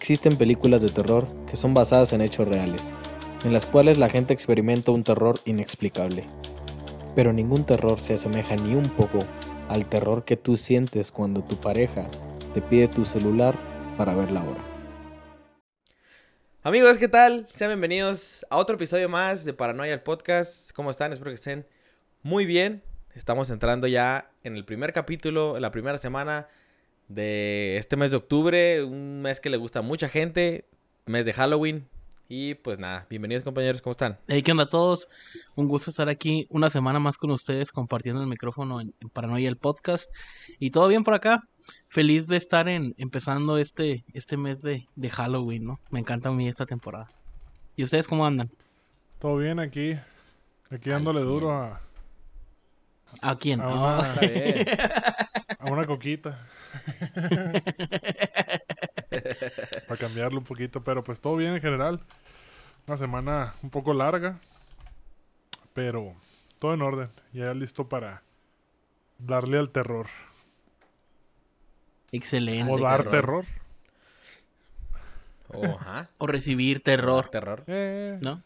Existen películas de terror que son basadas en hechos reales, en las cuales la gente experimenta un terror inexplicable. Pero ningún terror se asemeja ni un poco al terror que tú sientes cuando tu pareja te pide tu celular para ver la hora. Amigos, ¿qué tal? Sean bienvenidos a otro episodio más de Paranoia el Podcast. ¿Cómo están? Espero que estén muy bien. Estamos entrando ya en el primer capítulo, en la primera semana de este mes de octubre, un mes que le gusta a mucha gente, mes de Halloween. Y pues nada, bienvenidos compañeros, ¿cómo están? Hey, ¿qué onda a todos? Un gusto estar aquí una semana más con ustedes compartiendo el micrófono en, Paranoia el podcast. Y todo bien por acá. Feliz de estar en empezando este, este mes de, de Halloween, ¿no? Me encanta a mí esta temporada. ¿Y ustedes cómo andan? Todo bien aquí. Aquí dándole duro a... ¿A quién? A una, a una coquita. Para cambiarlo un poquito, pero pues todo bien en general. Una semana un poco larga, pero todo en orden. Ya listo para darle al terror. Excelente. O dar terror. O recibir terror. terror. Eh. ¿No?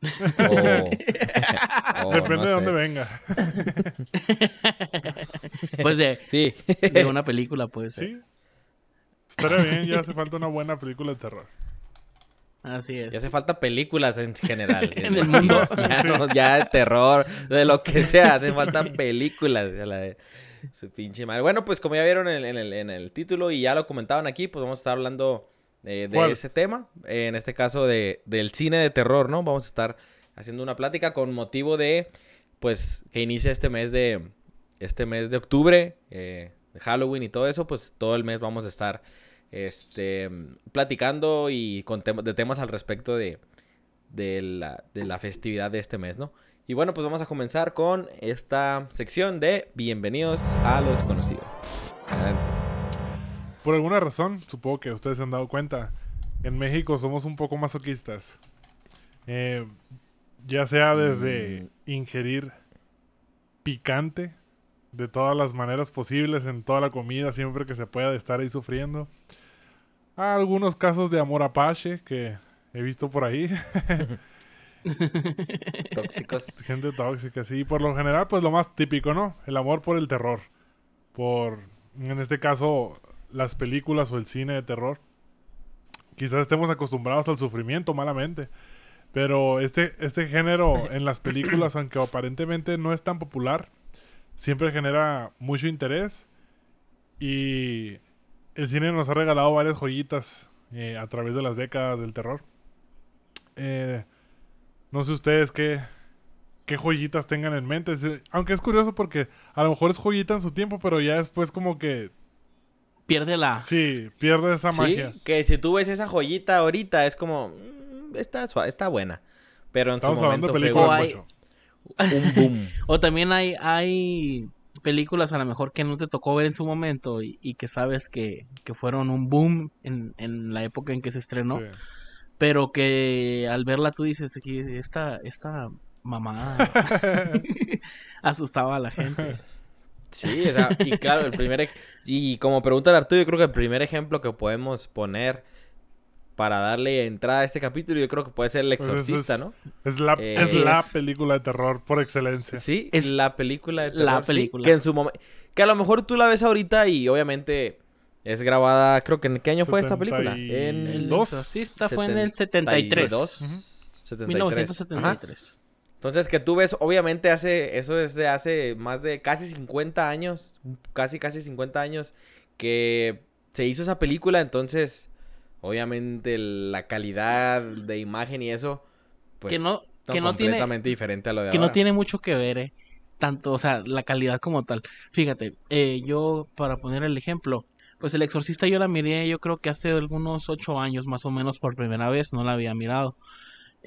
Depende de dónde venga. pues de, sí. de una película, pues. Sí. Estaría bien, ya hace falta una buena película de terror. Así es. Ya hace falta películas en general. en el mundo. Ya, de terror, de lo que sea, hace falta películas. su pinche madre. Bueno, pues como ya vieron en, el, en el título y ya lo comentaban aquí, pues vamos a estar hablando eh, de ese tema. en este caso de, del cine de terror, ¿no? Vamos a estar haciendo una plática con motivo de, pues, que inicia este mes de, este mes de octubre, eh, de Halloween y todo eso, pues todo el mes vamos a estar, este, platicando y con de temas al respecto de, de, la, de la festividad de este mes, ¿no? Y bueno, pues vamos a comenzar con esta sección de Bienvenidos a lo desconocido. Por alguna razón, supongo que ustedes se han dado cuenta, en México somos un poco masoquistas. Eh, ya sea desde mm. ingerir picante de todas las maneras posibles en toda la comida, siempre que se pueda estar ahí sufriendo. algunos casos de amor apache que he visto por ahí. Tóxicos. Gente tóxica, sí. Por lo general, pues lo más típico, ¿no? El amor por el terror. Por, en este caso, las películas o el cine de terror. Quizás estemos acostumbrados al sufrimiento malamente. Pero este, este género en las películas, aunque aparentemente no es tan popular, siempre genera mucho interés. Y el cine nos ha regalado varias joyitas eh, a través de las décadas del terror. Eh, no sé ustedes qué, qué joyitas tengan en mente. Aunque es curioso porque a lo mejor es joyita en su tiempo, pero ya después como que... Pierde la... Sí, pierde esa magia. que si tú ves esa joyita ahorita es como está, está buena. Pero en Estamos su hablando momento de películas un boom. o también hay, hay películas a lo mejor que no te tocó ver en su momento y, que sabes que, fueron un boom en, en, la época en que se estrenó. Pero que al verla tú dices, esta, esta mamá asustaba a la gente. Sí, o sea, y claro, el primer... Y como pregunta de Arturo, yo creo que el primer ejemplo que podemos poner para darle entrada a este capítulo, yo creo que puede ser El pues Exorcista, es, ¿no? Es la, es la película de terror por excelencia. Sí, es la película de terror. La película. que en su momento. Que a lo mejor tú la ves ahorita y obviamente es grabada. Creo que en qué año fue esta película? En el Exorcista fue en el 73. 73. 1973. Entonces, que tú ves, obviamente, hace, eso es de hace más de casi 50 años, casi, casi 50 años, que se hizo esa película, entonces, obviamente la calidad de imagen y eso, pues que no, que no completamente tiene, diferente a lo de Que no tiene mucho que ver, eh. Tanto, o sea, la calidad como tal. Fíjate, eh, yo, para poner el ejemplo, pues El Exorcista yo la miré, yo creo que hace algunos ocho años más o menos por primera vez, no la había mirado.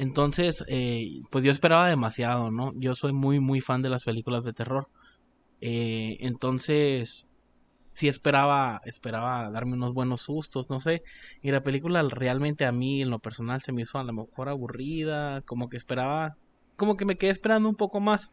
Entonces, eh, pues yo esperaba demasiado, ¿no? Yo soy muy, muy fan de las películas de terror. Eh, entonces, sí esperaba, esperaba darme unos buenos sustos, no sé. Y la película realmente a mí, en lo personal, se me hizo a lo mejor aburrida, como que esperaba, como que me quedé esperando un poco más.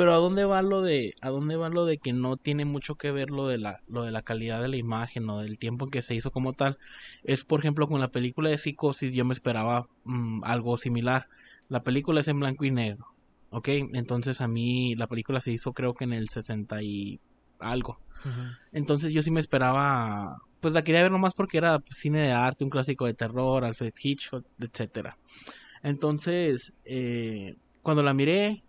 Pero a dónde va lo de a dónde va lo de que no tiene mucho que ver lo de la lo de la calidad de la imagen o del tiempo en que se hizo como tal. Es por ejemplo con la película de Psicosis yo me esperaba mm, algo similar. La película es en blanco y negro. ¿Ok? Entonces a mí la película se hizo creo que en el 60 y algo. Entonces yo sí me esperaba, pues la quería ver nomás porque era cine de arte, un clásico de terror, Alfred Hitchcock, etcétera. Entonces, eh, cuando la miré,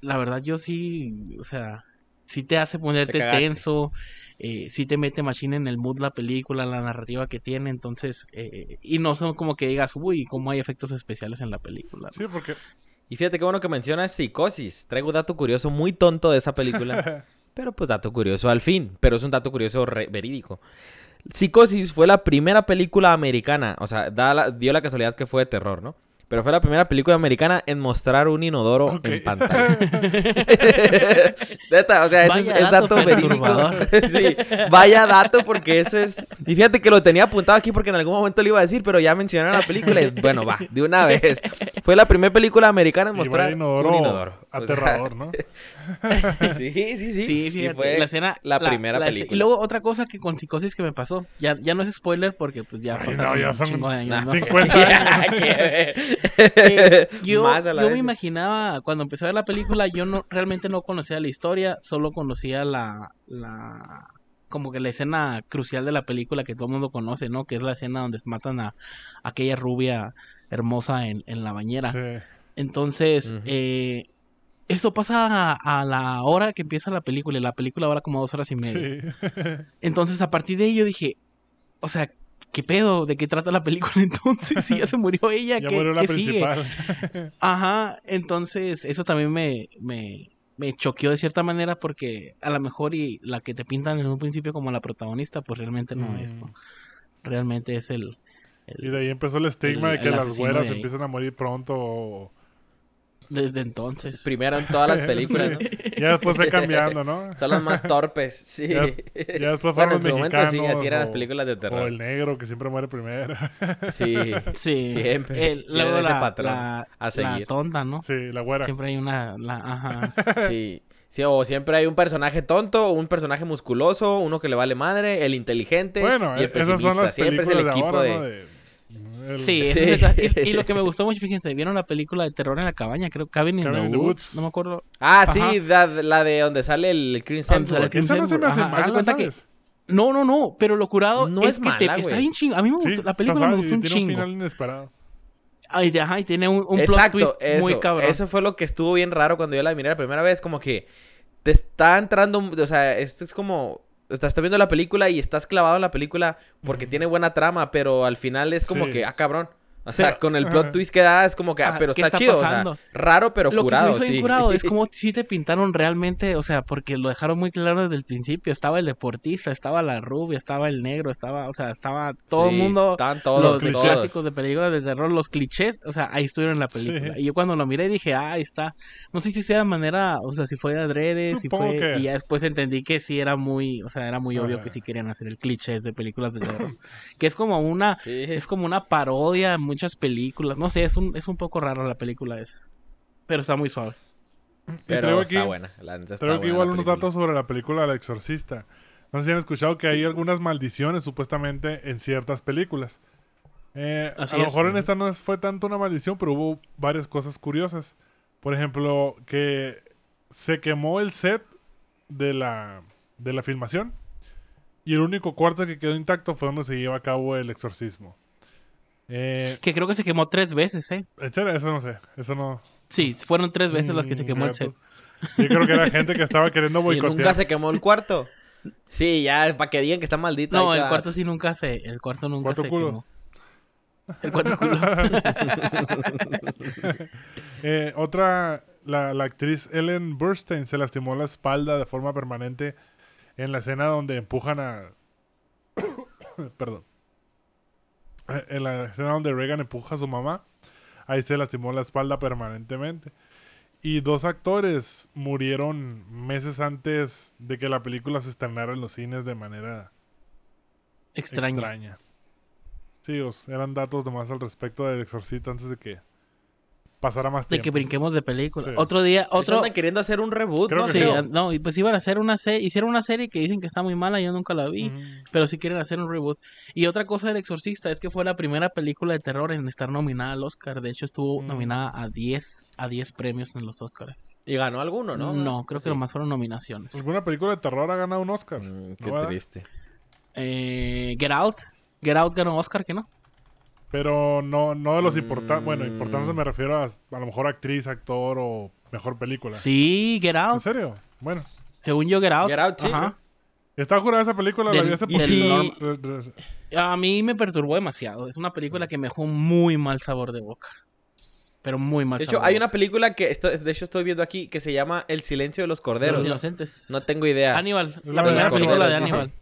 la verdad yo sí, o sea, sí te hace ponerte tenso, eh, sí te mete machine en el mood la película, la narrativa que tiene, entonces, eh, y no son como que digas, uy, cómo hay efectos especiales en la película. Sí, porque... Y fíjate qué bueno que mencionas Psicosis. Traigo un dato curioso muy tonto de esa película. Pero pues dato curioso al fin, pero es un dato curioso verídico. Psicosis fue la primera película americana, o sea, dio la casualidad que fue de terror, ¿no? Pero fue la primera película americana en mostrar un inodoro en pantalla. o sea, ese es, dato, verídico. sí, vaya dato porque eso es... Y fíjate que lo tenía apuntado aquí porque en algún momento le iba a decir, pero ya mencionaron la película y bueno, va, de una vez. Fue la primera película americana en mostrar un inodoro. Aterrador, ¿no? sí, sí, sí. Sí, fíjate, fue la escena... La, primera película. Y luego otra cosa que con psicosis que me pasó, ya, ya no es spoiler porque pues ya no, ya son 50 años. Eh, yo, me imaginaba, cuando empecé a ver la película, yo no realmente no conocía la historia, solo conocía la, la como que la escena crucial de la película que todo el mundo conoce, ¿no? Que es la escena donde matan a, aquella rubia hermosa en, en la bañera. Entonces, eh, esto pasa a, la hora que empieza la película, y la película ahora como dos horas y media. Entonces, a partir de ahí yo dije, o sea, ¿qué pedo? ¿De qué trata la película entonces? Si ya se murió ella, ya murió la principal. Ajá, entonces eso también me, me, me choqueó de cierta manera porque a lo mejor y la que te pintan en un principio como la protagonista, pues realmente no es, ¿no? Mm. Realmente es el, Y de ahí empezó el estigma de que las güeras empiezan a morir pronto o desde entonces. Primero en todas las películas, ¿no? Ya después fue cambiando, ¿no? Son los más torpes, sí. Ya, después fueron los mexicanos. Momento, sí, así eran las películas de terror. O el negro que siempre muere primero. Sí, sí. Siempre. El, luego la, patrón la, a seguir. La tonta, ¿no? Sí, la güera. Siempre hay una... La, ajá. Sí. Sí, o siempre hay un personaje tonto, un personaje musculoso, uno que le vale madre, el inteligente. Bueno, y el esas son las películas siempre es el equipo de, ahora, de Sí, Y, lo que me gustó mucho, fíjense, vieron la película de terror en la cabaña, creo, Cabin in, the, Woods, no me acuerdo. Ah, sí, la, de donde sale el Chris Hemsworth. Esa no se me hace mala, ¿sabes? no, no, no, pero lo curado no es, que está bien chingo. A mí me gustó, la película me gustó un tiene chingo. un final inesperado. Ay, ajá, y tiene un, un plot twist eso, muy cabrón. Eso fue lo que estuvo bien raro cuando yo la miré la primera vez, como que te está entrando, o sea, esto es como estás viendo la película y estás clavado en la película porque tiene buena trama, pero al final es como que, ah, cabrón. O sea, con el plot twist que da es como que, ah, pero está, chido, o sea, raro pero curado, que sí. curado es como si te pintaron realmente, o sea, porque lo dejaron muy claro desde el principio, estaba el deportista, estaba la rubia, estaba el negro, estaba, o sea, estaba todo el mundo, estaban todos los, clásicos de películas de terror, los clichés, o sea, ahí estuvieron en la película. Y yo cuando lo miré dije, ah, ahí está. No sé si sea de manera, o sea, si fue de adrede, si fue y ya después entendí que sí era muy, o sea, era muy obvio que sí querían hacer el cliché de películas de terror, que es como una es como una parodia muchas películas. No sé, es un, es un poco raro la película esa. Pero está muy suave. Pero está buena. creo que igual unos datos sobre la película El Exorcista. No sé si han escuchado que hay algunas maldiciones supuestamente en ciertas películas. Eh, a lo mejor en esta no fue tanto una maldición, pero hubo varias cosas curiosas. Por ejemplo, que se quemó el set de la, de la filmación y el único cuarto que quedó intacto fue donde se lleva a cabo el exorcismo. Eh, que creo que se quemó tres veces, ¿eh? Eso no sé, eso no... Sí, fueron tres veces las que se quemó el set. Yo creo que era gente que estaba queriendo boicotear. ¿Y nunca se quemó el cuarto? Sí, ya, para que digan que está maldito. No, el cuarto sí nunca se... El cuarto nunca se quemó. El cuarto culo. eh, otra, la, la actriz Ellen Burstyn se lastimó la espalda de forma permanente en la escena donde empujan a... Perdón en la escena donde Reagan empuja a su mamá, ahí se lastimó la espalda permanentemente. Y dos actores murieron meses antes de que la película se estrenara en los cines de manera extraña. Sí, eran datos nomás al respecto del exorcista antes de que pasara más De tiempo. que brinquemos de película. Sí. Otro día, Otro... andan queriendo hacer un reboot, Creo ¿no? que Sí, Creo. no, y pues iban a hacer una serie, hicieron una serie que dicen que está muy mala, yo nunca la vi, Ujú. pero sí quieren hacer un reboot. Y otra cosa del Exorcista es que fue la primera película de terror en estar nominada al Oscar, de hecho estuvo Mm. nominada a 10 a 10 premios en los Oscars. Y ganó alguno, ¿no? creo que Sí. nomás fueron nominaciones. ¿Alguna película de terror ha ganado un Oscar? Mm, ¿No, qué verdad? triste. Eh, Get Out, Get Out ganó Oscar, ¿que no? Pero no, no de los importantes. Mm. Bueno, importantes me refiero a a lo mejor actriz, actor o mejor película. Sí, Get ¿En Out, serio? Bueno. según yo Get Out. Get Out, sí. Ajá. Estaba jurada esa película, la vi hace poquito. A mí me perturbó demasiado, es una película que me dejó muy mal sabor de boca. Pero muy mal De hecho, hay una película que esto- de hecho estoy viendo aquí que se llama El silencio de los Los corderos. inocentes. No tengo idea. Aníbal, La la primera los película de. Aníbal.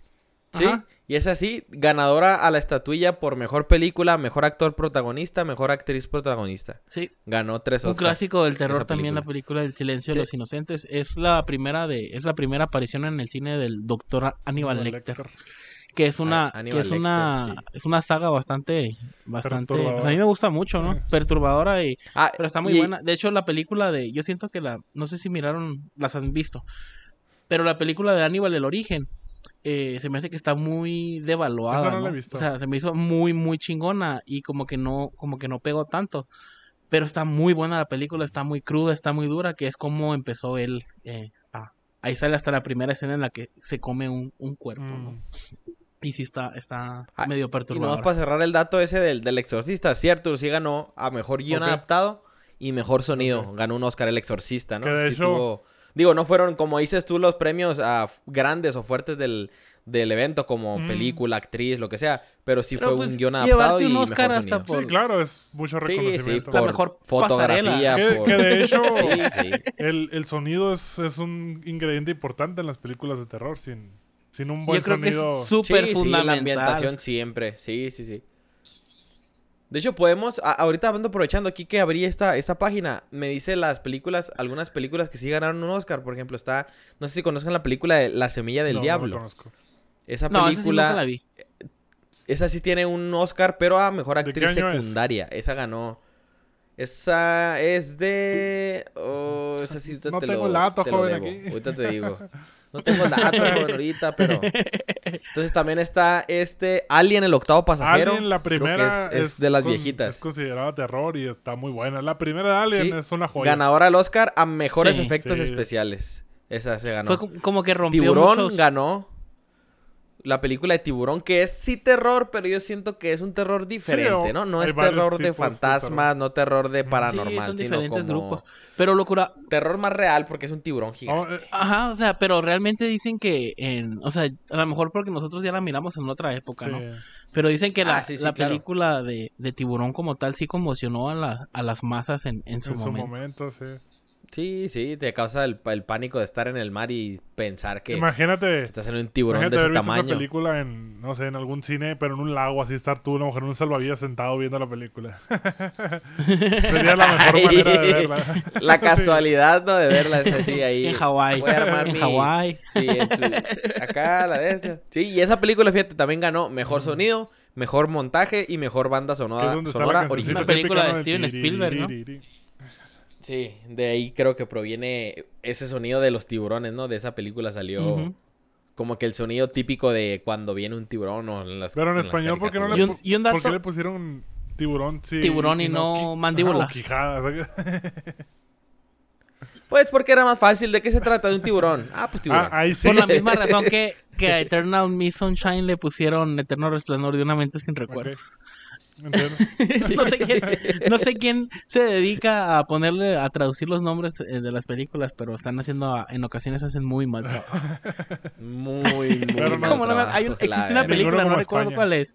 Sí, Ajá. y es así, ganadora a la estatuilla por mejor película, mejor actor protagonista, mejor actriz protagonista. Sí, Ganó tres un Oscars. clásico del terror también la película. El silencio Sí. de los inocentes es la primera de es la primera aparición en el cine del doctor Aníbal Lecter, que es una que Aníbal es una Lecter, sí. es una saga bastante bastante pues a mí me gusta mucho, ¿no? Sí. Perturbadora y Ah, pero está muy y- buena. De hecho, la película de yo siento que la no sé si miraron las han visto. Pero la película de Aníbal el origen eh, se me hace que está muy devaluada. Esa no la ¿no? he visto. O sea, se me hizo muy, muy chingona y como que no, como que no pegó tanto. Pero está muy buena la película, está muy cruda, está muy dura, que es como empezó él. eh, a- ahí sale hasta la primera escena en la que se come un, un cuerpo, ¿no? Mm. Y sí está, está Ah, medio Y nomás perturbador. para cerrar el dato ese del, del exorcista, cierto, sí ganó a mejor guion adaptado y mejor sonido. Ganó un Oscar el exorcista, ¿no? Que de Sí hecho- tuvo- Digo, no fueron, como dices tú, los premios f- grandes o fuertes del, del evento, como Mm. película, actriz, lo que sea. Pero sí Pero, fue pues, un guion adaptado y mejor sonido. por- Sí, claro, es mucho Sí, sí, reconocimiento. La por mejor fotografía, Que, por... que de hecho, Sí, sí. el, el sonido es, es un ingrediente importante en las películas de terror. Sin, sin un buen Yo creo que sonido. es súper sí, sí, fundamental. la ambientación siempre. Sí, sí, sí. De hecho, podemos, a- ahorita ando aprovechando aquí que abrí esta, esta página, me dice las películas, algunas películas que sí ganaron un Oscar. Por ejemplo, está, no sé si conozcan la película de La Semilla del No, no la Diablo. conozco. esa No, esa sí película, la vi. esa sí tiene un Oscar, pero a mejor ¿De qué actriz es? secundaria. Esa ganó. Esa es de. oh, esa sí No te tengo lo- el dato, te lo joven, debo. aquí. Ahorita te digo. No tengo el dato, joven, ahorita, pero. Entonces también está este Alien, el octavo pasajero. Alien, la que primera es, es de las con- viejitas. Es considerada terror y está muy buena. La primera de Alien Sí, es una joya. Ganadora del Oscar a mejores Sí. efectos Sí. especiales. Esa se ganó. Fue como- como que rompió Tiburón muchos... ganó. La película de Tiburón, que es sí terror, pero yo siento que es un terror diferente, o- ¿no? No es terror de fantasmas, terror. no terror de paranormal, Sí, son sino diferentes como grupos. Pero locura, terror más real porque es un tiburón gigante. Oh, eh, Ajá, o sea, pero realmente dicen que en, o sea, a lo mejor porque nosotros ya la miramos en otra época, sí. ¿no? Pero dicen que la, Ah, sí, sí, la claro. película de, de Tiburón como tal sí conmocionó a, la- a las masas en, en su en su momento. momento, sí. Sí, sí, te causa el, el pánico de estar en el mar y pensar que Imagínate. estás en un tiburón Imagínate de haber ese visto esa tamaño. película en, no sé, en algún cine, pero en un lago, así estar tú, a lo mejor en un salvavidas sentado viendo la película. Sería la mejor manera de verla. La Sí. casualidad, ¿no? De verla es así ahí. En Hawái. En mi- Hawái. Sí, en su- acá la de esta. Sí, y esa película, fíjate, también ganó mejor sonido, mejor montaje y mejor banda sonora, donde está la sonora original. Una película de. Steven El Spielberg, ¿no? Sí, de ahí creo que proviene ese sonido de los tiburones, ¿no? De esa película salió como que el sonido típico de cuando viene un tiburón o en las Pero en español, ¿por qué no le, Y un- pu- y un ¿por dato- qué le pusieron tiburón? Sí, Tiburón y no qui- mandíbulas. Ajá, o quijadas. Pues porque era más fácil. ¿De qué se trata? De un tiburón. Ah, pues tiburón. Ah, ahí sí. Por la misma razón que, que a Eternal Miss Sunshine le pusieron Eterno Resplandor de una mente sin recuerdos. No, sé quién, no sé quién se dedica a ponerle, a traducir los nombres eh, de las películas, pero están haciendo, en ocasiones hacen muy mal trabajo. Muy, mal no trabajo, hay un- existe una película, no recuerdo España. cuál es.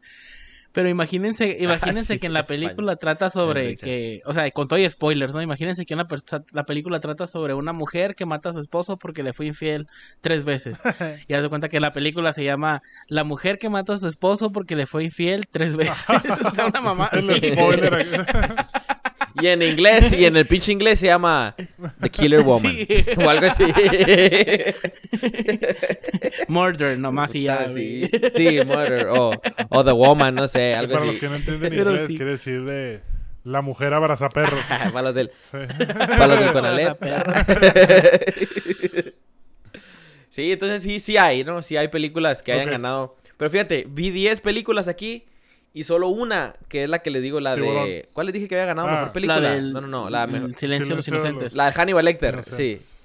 Pero imagínense, imagínense sí, que en la España. película trata sobre que, o sea, con todo y spoilers, ¿no? Imagínense que una la película trata sobre una mujer que mata a su esposo porque le fue infiel tres veces. y haz de cuenta que la película se llama La mujer que mata a su esposo porque le fue infiel tres veces. una mamá. El spoiler. Y en inglés, y en el pinche inglés se llama The Killer Woman. Sí. O algo así. Murder, nomás y ya. Ah, sí, sí, Murder. O, o The Woman, no sé, algo Para así. los que no entienden inglés, sí. quiere decir de La mujer abraza perros. para los del, Sí. para los del Conalep. sí, entonces sí, sí hay, ¿no? Sí hay películas que hayan ganado. Pero fíjate, vi 10 películas aquí y solo una, que es la que les digo, la de... Tiburón. ¿Cuál les dije que había ganado Ah. mejor película? La del no, no, no, la, el mejor- Silencio de los Inocentes. los- la de Hannibal Lecter, Inocentes. sí.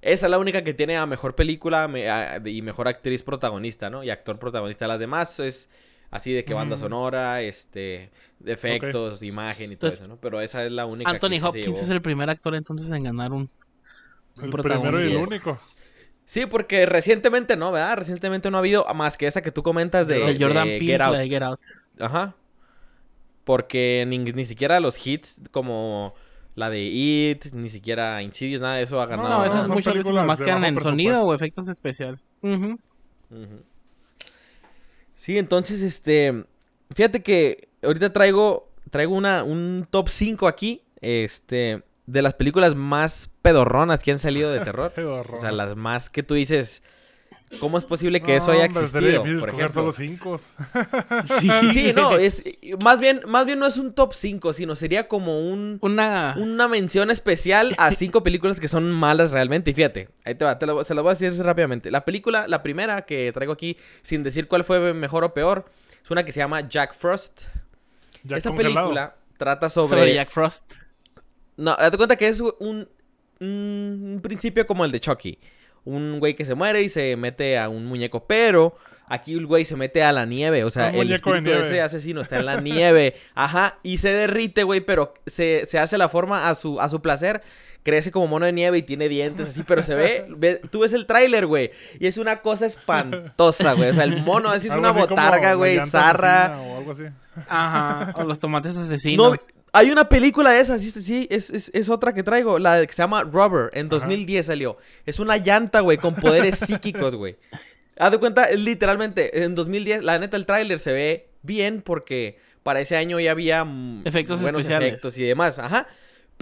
Esa es la única que tiene a mejor película me- a- y mejor actriz protagonista, ¿no? Y actor protagonista. Las demás es así de que banda Mm. sonora, este, efectos, imagen y todo eso, ¿no? Pero esa es la única que Anthony Hopkins es el primer actor entonces en ganar un... El protagonista. primero y el único. Sí, porque recientemente no, ¿verdad? Recientemente no ha habido más que esa que tú comentas de, de Jordan de Peele, Get Out. la de Get Out. Ajá. Porque ni, ni siquiera los hits como la de It, ni siquiera Insidious, nada de eso ha ganado. No, no, esas son muchas veces películas nomás quedan en sonido o efectos especiales. Ujú. Sí, entonces, este, fíjate que ahorita traigo, traigo una, un top 5 aquí, este, de las películas más pedorronas que han salido de terror. O sea, las más que tú dices, ¿cómo es posible que No, eso haya hombre, sería existido? difícil Por escoger ejemplo. solo cinco. Sí, Sí, no, es, más bien, más bien no es un top 5, sino sería como un, Una... una mención especial a cinco películas que son malas realmente. Y fíjate, ahí te va, te lo- se las voy a decir rápidamente. La película, la primera que traigo aquí, sin decir cuál fue mejor o peor, es una que se llama Jack Frost. Esa congelado. película trata sobre... sobre... Jack Frost. No, date cuenta que es un, un principio como el de Chucky. Un güey que se muere y se mete a un muñeco, pero aquí el güey se mete a la nieve. O sea, Un el espíritu de, ese asesino está en la nieve. Ajá, y se derrite, güey, pero se, se hace la forma a su, a su placer. Crece como mono de nieve y tiene dientes así, pero se ve, ve- tú ves el tráiler, güey, y es una cosa espantosa, güey. O sea, el mono así es Algo una así botarga, güey, zarra. O algo así. Ajá. O los tomates asesinos. No, hay una película de esas, sí, sí, es, es, es otra que traigo, la que se llama Rubber, en 2010 salió. Es una llanta, güey, con poderes psíquicos, güey. Haz de cuenta, es literalmente, en 2010, la neta, el tráiler se ve bien porque para ese año ya había mm, Efectos buenos especiales. efectos y demás, ajá.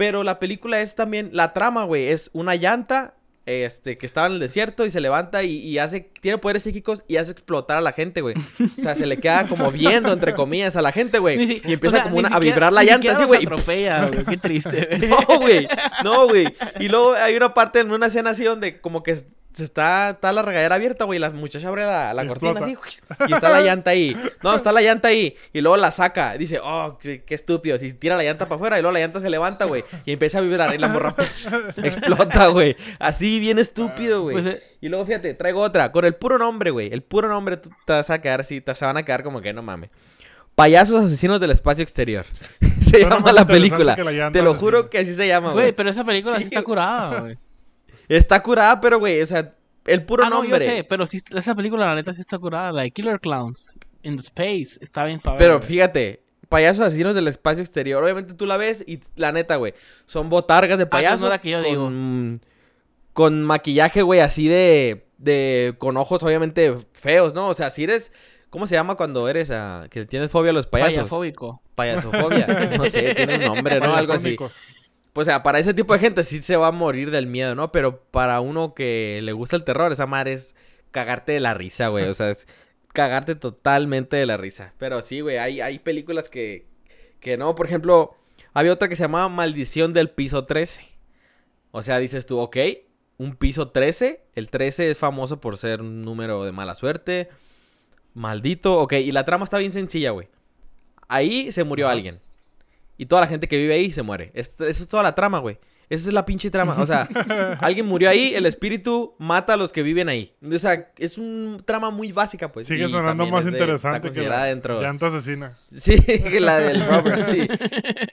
Pero la película es también, la trama, güey, es una llanta este, que estaba en el desierto y se levanta y, y hace, tiene poderes psíquicos y hace explotar a la gente, güey. O sea, se le queda como viendo, entre comillas, a la gente, güey. Si- Y empieza o sea, como una- a vibrar la llanta así, atropella, güey. Qué triste, güey. no, güey. No, güey. Y luego hay una parte en una escena así donde como que se está, está la regadera abierta, güey. La muchacha abre la, la cortina así. Explota. Y está la llanta ahí. No, está la llanta ahí. Y luego la saca. Dice, oh, qué, qué estúpido. Si tira la llanta para afuera y luego la llanta se levanta, güey. Y empieza a vibrar. Y la morra explota, güey. Así bien estúpido, güey. Pues, eh, Y luego fíjate, traigo otra. Con el puro nombre, güey. El puro nombre tú te vas a quedar así. Te se van a quedar como que no mames. Payasos asesinos del espacio exterior. se llama la película. la Te lo juro que así se llama, Güey, güey. pero esa película sí, Sí, está curada, güey. Está curada, pero, güey, o sea, el puro Ah, no, yo nombre. sé, pero sí, esa película la neta sí está curada. La de Killer Clowns in the Space está bien suave. Pero fíjate, payasos asesinos del espacio exterior. Obviamente tú la ves y la neta, güey, son botargas de payaso. Ah, no, la que yo digo. con, con maquillaje, güey, así de, de. con ojos obviamente feos, ¿no? O sea, si eres. ¿Cómo se llama cuando eres a, que tienes fobia a los payasos? Payafóbico. Payasofobia. No sé, tiene un nombre, ¿no? Algo así. Pues, o sea, para ese tipo de gente sí se va a morir del miedo, ¿no? Pero para uno que le gusta el terror, esa madre es cagarte de la risa, güey. O sea, es cagarte totalmente de la risa. Pero sí, güey, hay, hay películas que, que no. Por ejemplo, había otra que se llamaba Maldición del Piso 13. O sea, dices tú, ok, un piso 13. El 13 es famoso por ser un número de mala suerte. Maldito, ok. Y la trama está bien sencilla, güey. Ahí se murió alguien. Y toda la gente que vive ahí se muere. Es- Esa es toda la trama, güey. Esa es la pinche trama. O sea, alguien murió ahí, el espíritu mata a los que viven ahí. O sea, es un trama muy básica, pues. Sigue y sonando más de- interesante que la dentro. llanta asesina. Sí, que la del Robert, sí.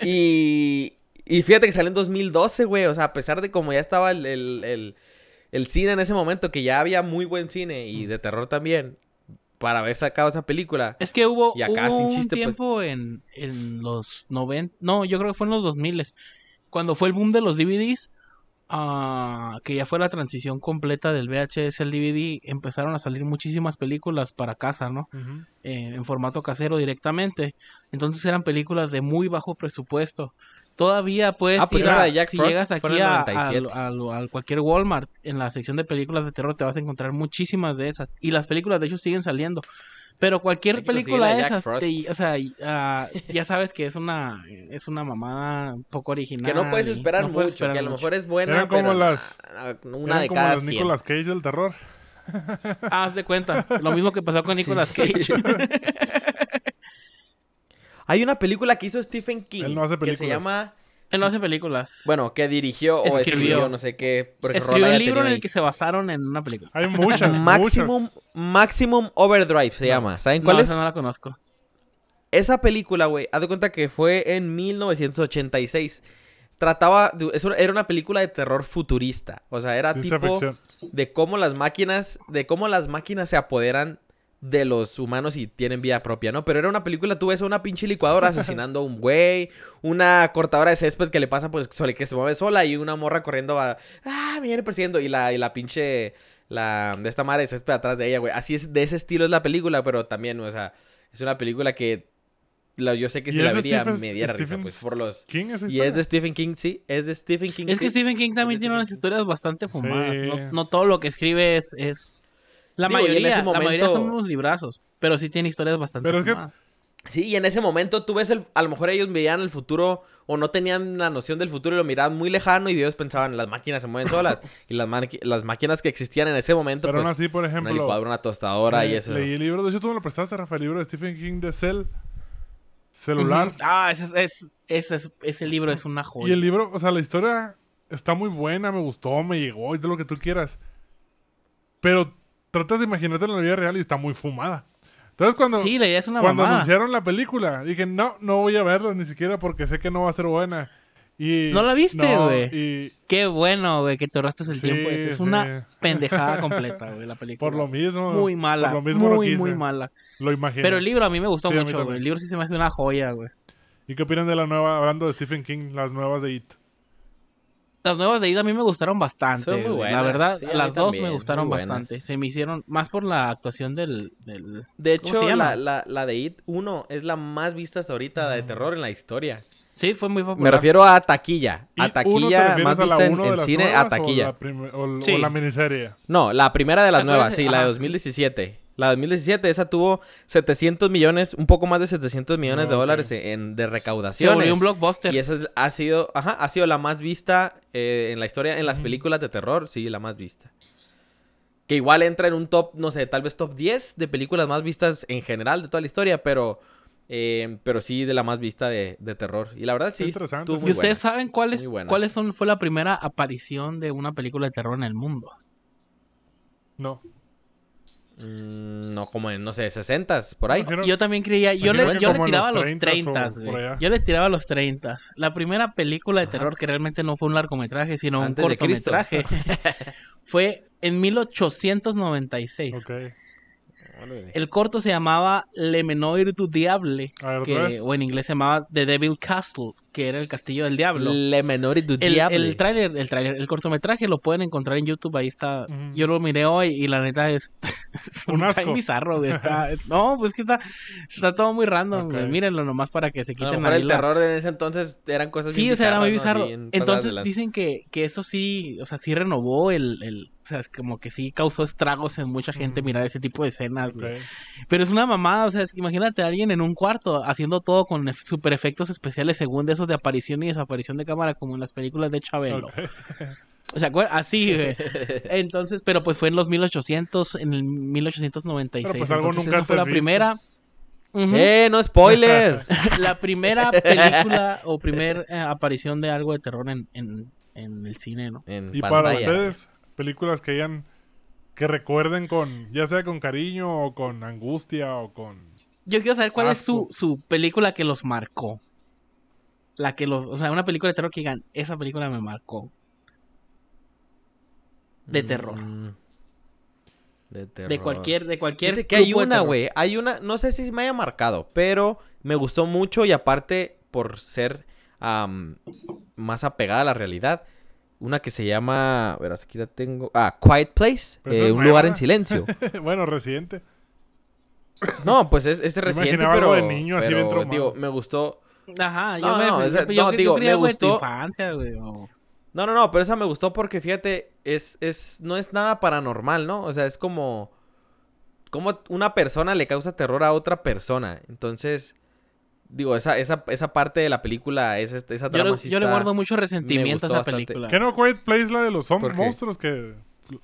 Y, y fíjate que salió en 2012, güey. O sea, a pesar de como ya estaba el, el, el- el cine en ese momento, que ya había muy buen cine y de terror también, para haber sacado esa película. Es que hubo, Y acá, hubo sin un pues. tiempo en, en los 90, no, yo creo que fue en los 2000 cuando fue el boom de los DVDs, ah, que ya fue la transición completa del VHS al DVD, empezaron a salir muchísimas películas para casa, ¿no? Eh, en formato casero directamente. Entonces eran películas de muy bajo presupuesto. Todavía puedes Ah, pues ir a- de Jack si Frost llegas aquí a, 97. a- a- a cualquier Walmart, en la sección de películas de terror te vas a encontrar muchísimas de esas. Y las películas de hecho siguen saliendo. Pero cualquier película de esas, te- Frost. o sea, ah, ya sabes que es una es una mamada un poco original. Que no puedes esperar no puedes mucho, esperar que a lo mucho. mejor es buena, Eran como pero las- ah, una Eran de como cada las 100. Nicolas Cage del terror. Ah, haz de cuenta. Lo mismo que pasó con Nicolas Cage. Hay una película que hizo Stephen King Él no hace que se películas. llama, Él no hace películas. bueno, que dirigió o Escribió. escribió, no sé qué, porque Escribió Rola un libro en el que se basaron en una película. Hay muchas, Maximum, muchas. Maximum Overdrive se llama. ¿Saben cuál no, es? esa no la conozco. Esa película, güey, haz de cuenta que fue en 1986. Trataba, de- era una película de terror futurista. O sea, era Ciencia tipo ficción. de cómo las máquinas, de cómo las máquinas se apoderan de los humanos y tienen vida propia, ¿no? Pero era una película, tú ves a una pinche licuadora asesinando a un güey, una cortadora de césped que le pasa pues sobre que se mueve sola y una morra corriendo a, ah, me viene persiguiendo y la, y la pinche, la, de esta madre de césped atrás de ella, güey. Así es, de ese estilo es la película, pero también, o sea, es una película que la- yo sé que ¿Y si la vería Stephen- me diera risa, pues, por los... ¿Quién es Y es de Stephen King, sí, es de Stephen King. Es que. Stephen King también tiene unas historias bastante fumadas. Sí. No, no todo lo que escribe es... es... La, Digo, y en mayoría, ese la mayoría momento- son unos librazos. Pero sí tiene historias bastante Pero es que-. Sí, y en ese momento tú ves el, a lo mejor ellos veían el futuro o no tenían la noción del futuro y lo miraban muy lejano y ellos pensaban las máquinas se mueven solas y las, máquinas que existían en ese momento Pero aún pues, así, por una ejemplo, licuadora, una tostadora y le- eso. leí el libro. De hecho, tú me lo prestaste, Rafael, el libro de Stephen King de Cell. Celular. Ah, ese, es- ese, es- ese libro es una joya. Y el libro, o sea, la historia está muy buena, me gustó, me llegó y todo lo que tú quieras. Pero tratas de imaginarte en la vida real y está muy fumada. Entonces cuando, Sí, la idea es una cuando mamada. anunciaron la película, dije, no, no voy a verla ni siquiera porque sé que no va a ser buena. Y, ¿No la viste, no, güey? Y Qué bueno, güey, que te ahorraste el Sí, tiempo. Es sí. una pendejada completa, güey, la película. por lo mismo. Muy mala. Por lo mismo muy, quise. muy mala. Lo imaginé. Pero el libro a mí me gustó Sí, mucho, güey. El libro sí se me hace una joya, güey. ¿Y qué opinan de la nueva, hablando de Stephen King, las nuevas de It? Las nuevas de Ida a mí me gustaron bastante. Son muy güey. La verdad, Sí, las dos también, me gustaron bastante. Se me hicieron más por la actuación del. del... De ¿Cómo hecho, la, la, la de It 1 es la más vista hasta ahorita de terror en la historia. Sí, fue muy popular. Me refiero a taquilla. ¿It A taquilla más a la vista en, en cine, a taquilla. O la, prim- o- o Sí. la miniserie. No, la primera de las ¿Te nuevas, sí, la de Ajá. 2017. La de 2017, esa tuvo 700 millones, un poco más de 700 millones Ah, de dólares en, de Se recaudaciones. volvió un blockbuster. Y esa es- ha sido, ajá, ha sido la más vista eh, en la historia, en las películas de terror, sí, la más vista. Que igual entra en un top, no sé, tal vez top 10 de películas más vistas en general de toda la historia, pero, eh, pero sí de la más vista de, de terror. Y la verdad sí, interesante, muy ¿Y ustedes buena. saben cuáles, cuáles son, fue la primera aparición de una película de terror en el mundo? No. Mm, no, como en, no sé, 60 por ahí. Imagino- Yo también creía, yo le, yo le tiraba a los los 30 30, o por güey. allá. Yo le tiraba a los 30. La primera película de Ajá. terror que realmente no fue un largometraje, sino Antes un cortometraje, fue en 1896. Ok. El corto se llamaba Le Menor du Diable, ver, que- o en inglés se llamaba The Devil Castle, que era el castillo del diablo. Le Menor y du El, Diable. el tráiler, el tráiler, el cortometraje lo pueden encontrar en YouTube, ahí está. Yo lo miré hoy y la neta es, es Un asco. bizarro, está- no, pues que está, está todo muy random. Mírenlo nomás para que se quiten ahí el la- terror de ese entonces eran cosas Sí, o sea, era muy bizarro. Así, Entonces dicen que, que eso sí, o sea, sí renovó el, el, o sea, es como que sí causó estragos en mucha gente mirar ese tipo de escenas, güey. Pero es una mamada, o sea, es que imagínate a alguien en un cuarto haciendo todo con ef- super efectos especiales según de esos de aparición y desaparición de cámara como en las películas de Chabelo. Ok. O sea, acuer- así, güey. Entonces, pero pues fue en los 1800, en el 1896. Pero, pues, algo Entonces, nunca esa fue la visto. primera. Ujú. ¡Eh, no spoiler! La primera película o primer eh, aparición de algo de terror en, en, en el cine, ¿no? En Y para ustedes, películas que hayan que recuerden con, ya sea con cariño o con angustia o con... Yo quiero saber cuál es su, su película que los marcó. La que los, o sea, una película de terror que digan, esa película me marcó. De terror. Mm, De terror. De cualquier, de cualquier. Fíjate que hay una, güey. Hay una, no sé si me haya marcado, pero me gustó mucho y aparte por ser más apegada a la realidad. Una que se llama, verás, aquí la tengo. Ah, Quiet Place, esa eh, un lugar en silencio. bueno, reciente. No, pues es, es reciente, imaginaba pero, algo de niño así traumado. digo, me gustó. Ajá, yo No, me, no, yo- esa- yo- no, yo digo, me gustó- infancia, güey, o- No, no, no, pero esa me gustó porque fíjate, es, es, no es nada paranormal, ¿no? O sea, es como cómo una persona le causa terror a otra persona. Entonces, digo, esa, esa, esa parte de la película, esa, esa Yo, trama le, sí yo le está- guardo mucho resentimiento a esa bastante. película. ¿Qué no Quiet Place la de los monstruos que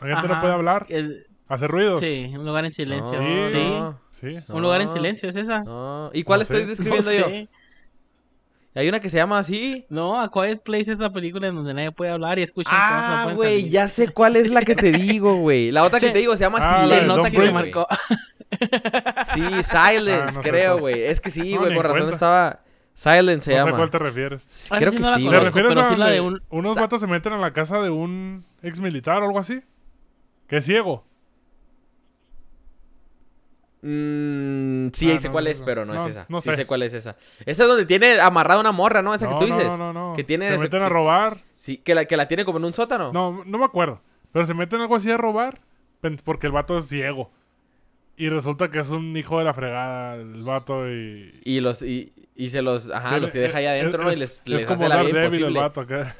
la gente no Ajá, puede hablar, el- hacer ruidos? sí, un lugar en silencio. No, sí, no, Sí. un lugar en no, silencio, ¿es esa? no. ¿Y cuál No estoy sé. describiendo No yo? sé. Hay una que se llama así. No, A Quiet Place es la película en donde nadie puede hablar y no Ah, güey, ya sé cuál es la que te digo, güey. La otra que te digo se llama Ah, la Silence. nota Don't que me marcó. Sí, Ah, Silence, no sé creo, güey. Es que sí, No, güey, ni por razón cuenta. estaba. Silence se no sé a llama. cuál te refieres. Ah, creo sí que no la sí, ¿Te refieres a sí la de donde un- unos Sa- vatos se meten a la casa de un ex militar o algo así? Que es ciego. Mm, sí, Ah, sé no, cuál no, es, no. pero no, es esa. no sí sé. sé cuál es esa. Esa es donde tiene amarrada una morra, ¿no? Esa que tú dices. no, no, no. Que tiene se ese- meten a que- robar. Sí, que la, que la tiene como en un sótano. No, no me acuerdo. Pero se meten algo así a robar porque el vato es ciego. Y resulta que es un hijo de la fregada el vato y... Y los, y, y se los, ajá, Sí, los que deja ahí es- adentro, ¿no? Y es- les, es les como hace la vida Daredevil el vato acá.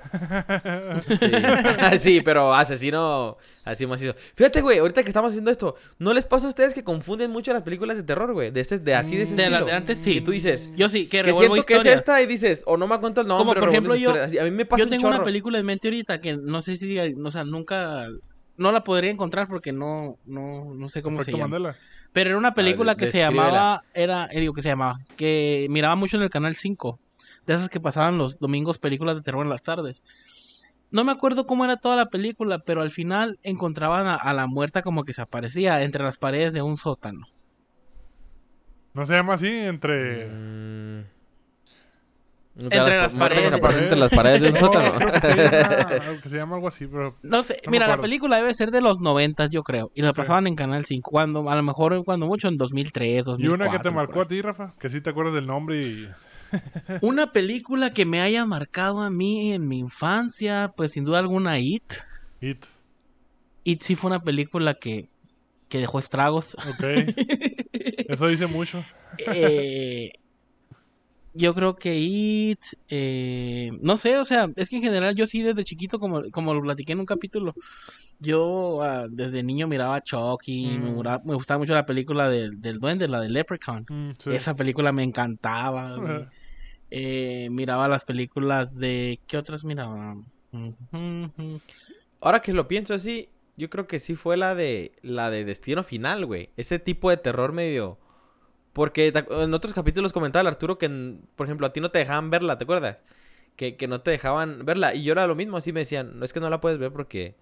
Sí. sí, pero asesino así macizo. Fíjate, güey, ahorita que estamos haciendo esto, ¿no les pasa a ustedes que confunden mucho las películas de terror, güey? De, este, de así de ese De la estilo. de antes, sí. Y tú dices, Yo sí, que siento que es esta y dices, o no me acuerdo el nombre, Como por ejemplo yo. Así, a mí me pasa yo tengo una película en mente ahorita que no sé si, o sea, nunca, no la podría encontrar porque no, no, no sé cómo Efecto se llama. Mandela. Pero era una película que se llamaba, era, eh, digo que se llamaba, que miraba mucho en el canal 5, de esas que pasaban los domingos películas de terror en las tardes. No me acuerdo cómo era toda la película, pero al final encontraban a, a la muerta como que se aparecía entre las paredes de un sótano. ¿No se llama así? Entre... Mm. Entre las paredes. entre las paredes de un No, sótano. creo que se llama, que se llama algo así, pero... No sé, No mira, la película debe ser de los noventas, yo creo. Y la pasaban en Canal 5, cuando, a lo mejor cuando mucho en 2003, Y 2004. una que te marcó a ti, Rafa, que sí te acuerdas del nombre y... Una película que me haya marcado a mí en mi infancia, pues sin duda alguna It. It. It sí fue una película que, que dejó estragos. Ok. Eso dice mucho. Eh, yo creo que It, eh, no sé, o sea, es que en general yo sí desde chiquito, como, como lo platiqué en un capítulo, yo ah, desde niño miraba Chucky, me, Mm. me gustaba mucho la película del, del duende, la de Leprechaun. Mm, sí. Esa película me encantaba. Eh, miraba las películas de... ¿Qué otras miraba? Ahora que lo pienso así, yo creo que sí fue la de la de Destino Final, güey. Ese tipo de terror medio porque en otros capítulos comentaba el Arturo que por ejemplo, a ti no te dejaban verla, ¿te acuerdas? Que, que no te dejaban verla y yo era lo mismo, así me decían, no es que no la puedes ver porque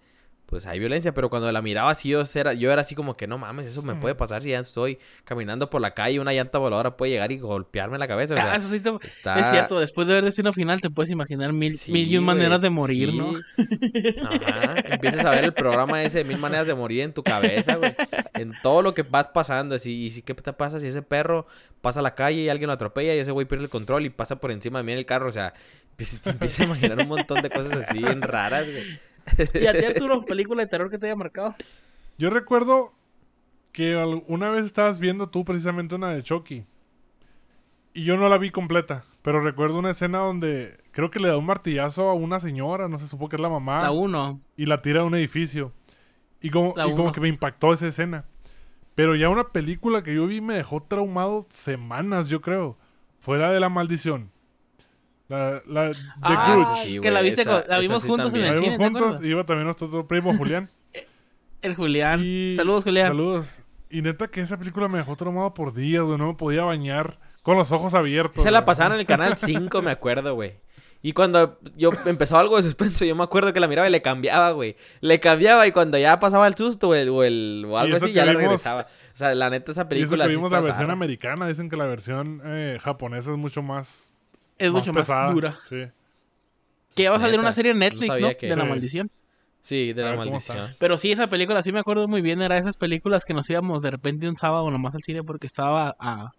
pues hay violencia, pero cuando la miraba así yo era, yo era así como que no mames, eso me puede pasar si ya estoy caminando por la calle y una llanta voladora puede llegar y golpearme la cabeza, o sea, Ah, eso sí te- está- Es cierto, después de ver Destino Final te puedes imaginar mil, Sí, mil y un maneras de morir, sí. ¿no? Ajá. Empiezas a ver el programa ese de mil maneras de morir en tu cabeza, güey. En todo lo que vas pasando. Así, y si qué te pasa si ese perro pasa a la calle y alguien lo atropella y ese güey pierde el control y pasa por encima de mí en el carro. O sea, te empiezas a imaginar un montón de cosas así bien raras, güey. Y a ti, Arturo, película de terror que te haya marcado. Yo recuerdo que una vez estabas viendo tú precisamente una de Chucky. Y yo no la vi completa. Pero recuerdo una escena donde creo que le da un martillazo a una señora, no se supo que es la mamá. La 1. y la tira a un edificio. Y como, y como uno. que me impactó esa escena. Pero ya una película que yo vi me dejó traumado semanas, yo creo. Fue la de la maldición. La, la The Ah, Grudge. Sí, que la güey, viste, esa- con- la vimos sí juntos en el La cine, vimos ¿te juntos, acuerdas? iba también nuestro otro primo Julián. El Julián. Y- Saludos, Julián. Saludos. Y neta que esa película me dejó traumado por días, güey. No me podía bañar con los ojos abiertos. Se la güey. pasaban en el canal 5, me acuerdo, güey. Y cuando yo empezaba algo de suspenso, yo me acuerdo que la miraba y le cambiaba, güey. Le cambiaba y cuando ya pasaba el susto o, el- o, el- o algo así, ya la vimos- regresaba. O sea, la neta, esa Y eso película que sí vimos la versión americana. Dicen que la versión eh, japonesa es mucho más, es más mucho pesada. más dura. Sí. Que ya va a salir una serie en no Netflix, ¿no? que- De la Sí. maldición. Sí, de la maldición. Pero sí, esa película sí me acuerdo muy bien. Era esas películas que nos íbamos de repente un sábado nomás al cine porque estaba a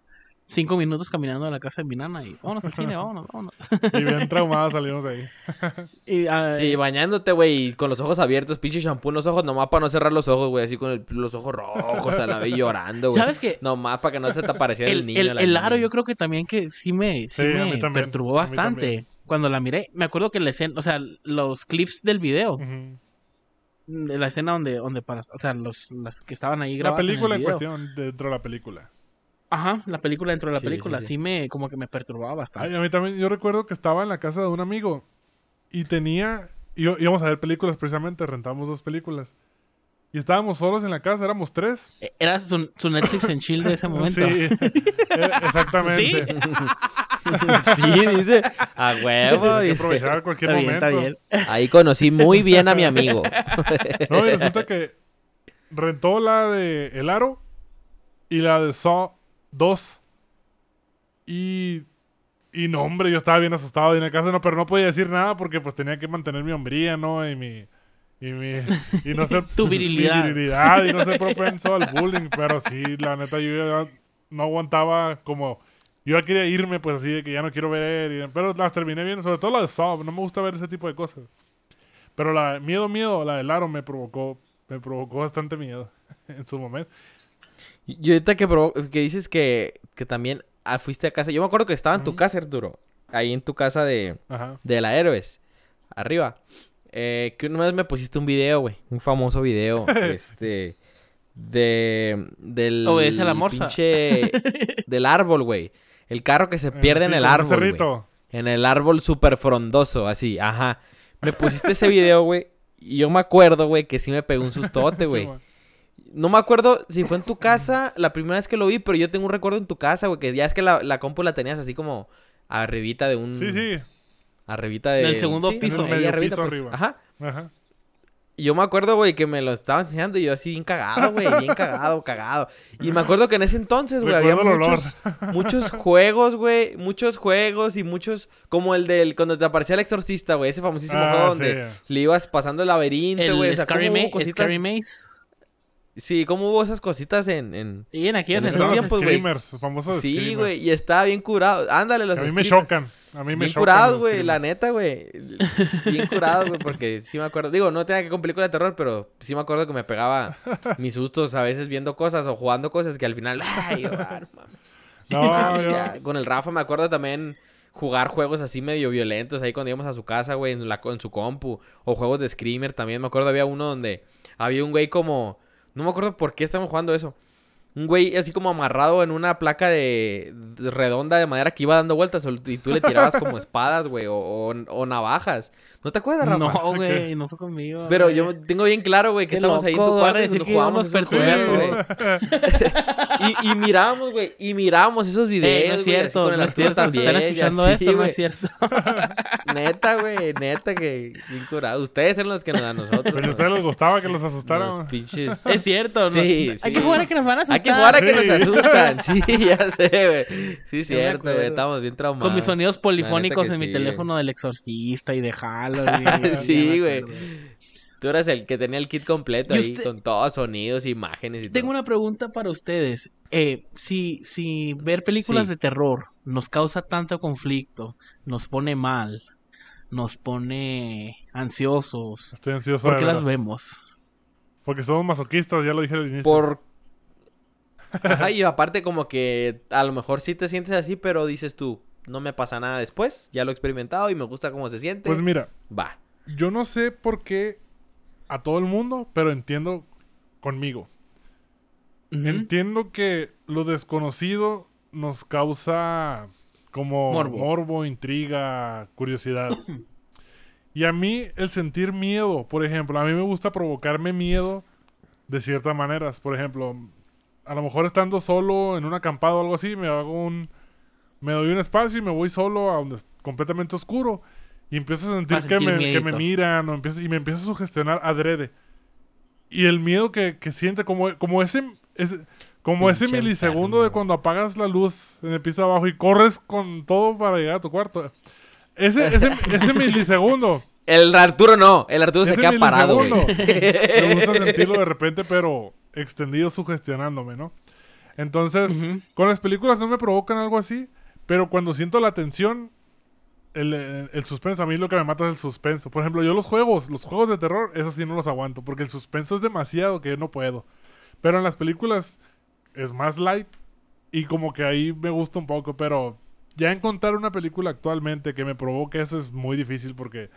cinco minutos caminando de la casa de mi nana y vámonos al cine, vámonos, vámonos. Y bien traumadas salimos de ahí. Y, ah, Sí, bañándote, güey, y con los ojos abiertos, pinche shampoo en los ojos, nomás para no cerrar los ojos, güey, así con el- los ojos rojos, a la vez llorando, güey. ¿Sabes qué? Nomás para que no se te apareciera el, el, niño. el, la el aro yo creo que también que sí me, sí Sí, a me también, perturbó a bastante cuando la miré. Me acuerdo que la escena, o sea, los clips del video Ujú. la escena donde, donde para, o sea, los, las que estaban ahí La grabando. película en, cuestión, dentro de la película. Ajá, la película dentro de la Sí, película. sí, Sí, sí. me, como que me perturbaba bastante. Ay, a mí también, yo recuerdo que estaba en la casa de un amigo y tenía, í- íbamos a ver películas precisamente, rentamos dos películas. Y estábamos solos en la casa, éramos tres. E- Era su, su Netflix en chill de ese momento. Sí, exactamente. Sí, dice. A huevo. Hay que dice. aprovechar cualquier Está bien, está momento. bien. Ahí conocí muy bien a mi amigo. No, y resulta que rentó la de El Aro y la de Saw 2. Y, y no, hombre, yo estaba bien asustado en la casa, no, pero no podía decir nada porque pues tenía que mantener mi hombría, ¿no? Y mi... Y, mi, y no ser Tu virilidad. mi virilidad y no ser propenso al bullying. Pero sí, la neta, yo no aguantaba como... Yo ya quería irme, pues así, de que ya no quiero ver. pero las terminé viendo, sobre todo la de Saw. No me gusta ver ese tipo de cosas. Pero la miedo, miedo, la del aro me provocó, me provocó bastante miedo en su momento. Y ahorita que, que dices que, que también ah, fuiste a casa. Yo me acuerdo que estaba en tu casa, Arturo. Ahí en tu casa de, Ajá. de la Héroes. Arriba. Eh, que una vez me pusiste un video, güey. Un famoso video. este. De. Del. Obedece a la morsa. pinche- del árbol, güey. El carro que se pierde Eh, en sí, el árbol. güey. cerrito. En el árbol súper frondoso, así, ajá. Me pusiste ese video, güey. Y yo me acuerdo, güey, que sí me pegó un sustote, güey. No me acuerdo si fue en tu casa la primera vez que lo vi, pero yo tengo un recuerdo en tu casa, güey, que ya es que la, la compu la tenías así como arribita de un... Sí, sí. Arribita de... Del segundo sí, piso. ahí Medio arribita, piso pues. arriba. Ajá. Ajá. Y yo me acuerdo, güey, que me lo estaba enseñando y yo así bien cagado, güey, bien cagado, cagado. Y me acuerdo que en ese entonces, güey, había el muchos, muchos juegos, güey, muchos juegos y muchos, como el del, cuando te aparecía el exorcista, güey, ese famosísimo Ah, juego donde le ibas pasando el laberinto, güey, o El sea, Scary, cómo Ma- hubo cositas, Scary Maze. Sí, cómo hubo esas cositas en, en... Y en aquellos En ese Están los entonces. tiempo, güey. screamers, famosos Sí, screamers. güey, y estaba bien curado, ándale los A mí me chocan. A mí me Bien chocan. curado, los güey, la neta, güey. Bien curado, güey, porque sí me acuerdo. Digo, no tenía que con película de terror, pero sí me acuerdo que me pegaba mis sustos a veces viendo cosas o jugando cosas que al final, ay, yo, ah, no yo- Ya, Con el Rafa me acuerdo también jugar juegos así medio violentos ahí cuando íbamos a su casa, güey, en, la, en su compu. O juegos de Screamer también. Me acuerdo había uno donde había un güey como... No me acuerdo por qué estábamos jugando eso. Un güey así como amarrado en una placa de, redonda de madera que iba dando vueltas y tú le tirabas como espadas, güey, o, o- o navajas. ¿No te acuerdas, Rafa? No, güey, no fue conmigo. Pero güey. yo tengo bien claro, güey, que Qué estamos ahí en tu cuarto y nos jugábamos esos juegos, perturbando. güey. Y, y mirábamos, güey, y mirábamos esos videos, Eh, no es güey, así cierto, con el no es cierto. Están también, y escuchando así, esto, no es cierto. Neta, güey, neta que bien curado. Ustedes eran los que nos dan a nosotros. Pues a ustedes les gustaba que los Los asustaran. pinches. Es cierto, ¿no? Sí, Hay que jugar a que nos van a asustar. Que jugar a que nos asustan. Sí, ya sé, güey. Sí, cierto, güey. Estamos bien traumados. Con mis sonidos polifónicos en mi teléfono del exorcista y de Halloween. Sí, güey. Tú eras el que tenía el kit completo ¿Y ahí usted- con todos sonidos, imágenes y Tengo todo. una pregunta para ustedes. Eh, si, si ver películas Sí. de terror nos causa tanto conflicto, nos pone mal, nos pone ansiosos, Estoy ansioso ¿por qué las vemos? Porque somos masoquistas, ya lo dije al inicio. Por... Ajá, y aparte como que a lo mejor sí te sientes así, pero dices tú, no me pasa nada después, ya lo he experimentado y me gusta cómo se siente. Pues mira, Va. yo no sé por qué a todo el mundo, pero entiendo conmigo. Entiendo que lo desconocido nos causa como Morbo. morbo, intriga, curiosidad. y a mí el sentir miedo, por ejemplo, a mí me gusta provocarme miedo de ciertas maneras. Por ejemplo, a lo mejor estando solo en un acampado o algo así, me hago un... Me doy un espacio y me voy solo a donde es completamente oscuro. Y empiezo a sentir, que, sentir me, que me miran o empiezo, y me empiezo a sugestionar adrede. Y el miedo que, que siente, como, como ese, ese- como ese milisegundo de cuando apagas la luz en el piso de abajo y corres con todo para llegar a tu cuarto. Ese, ese, ese milisegundo. El Arturo no, el Arturo se queda parado, güey. Me gusta sentirlo de repente, pero extendido sugestionándome, ¿no? Entonces, con las películas no me provocan algo así, pero cuando siento la tensión, el, el, el suspenso, a mí lo que me mata es el suspenso. Por ejemplo, yo los juegos, los juegos de terror, eso sí no los aguanto, porque el suspenso es demasiado que yo no puedo. Pero en las películas es más light y como que ahí me gusta un poco, pero ya encontrar una película actualmente que me provoque eso es muy difícil porque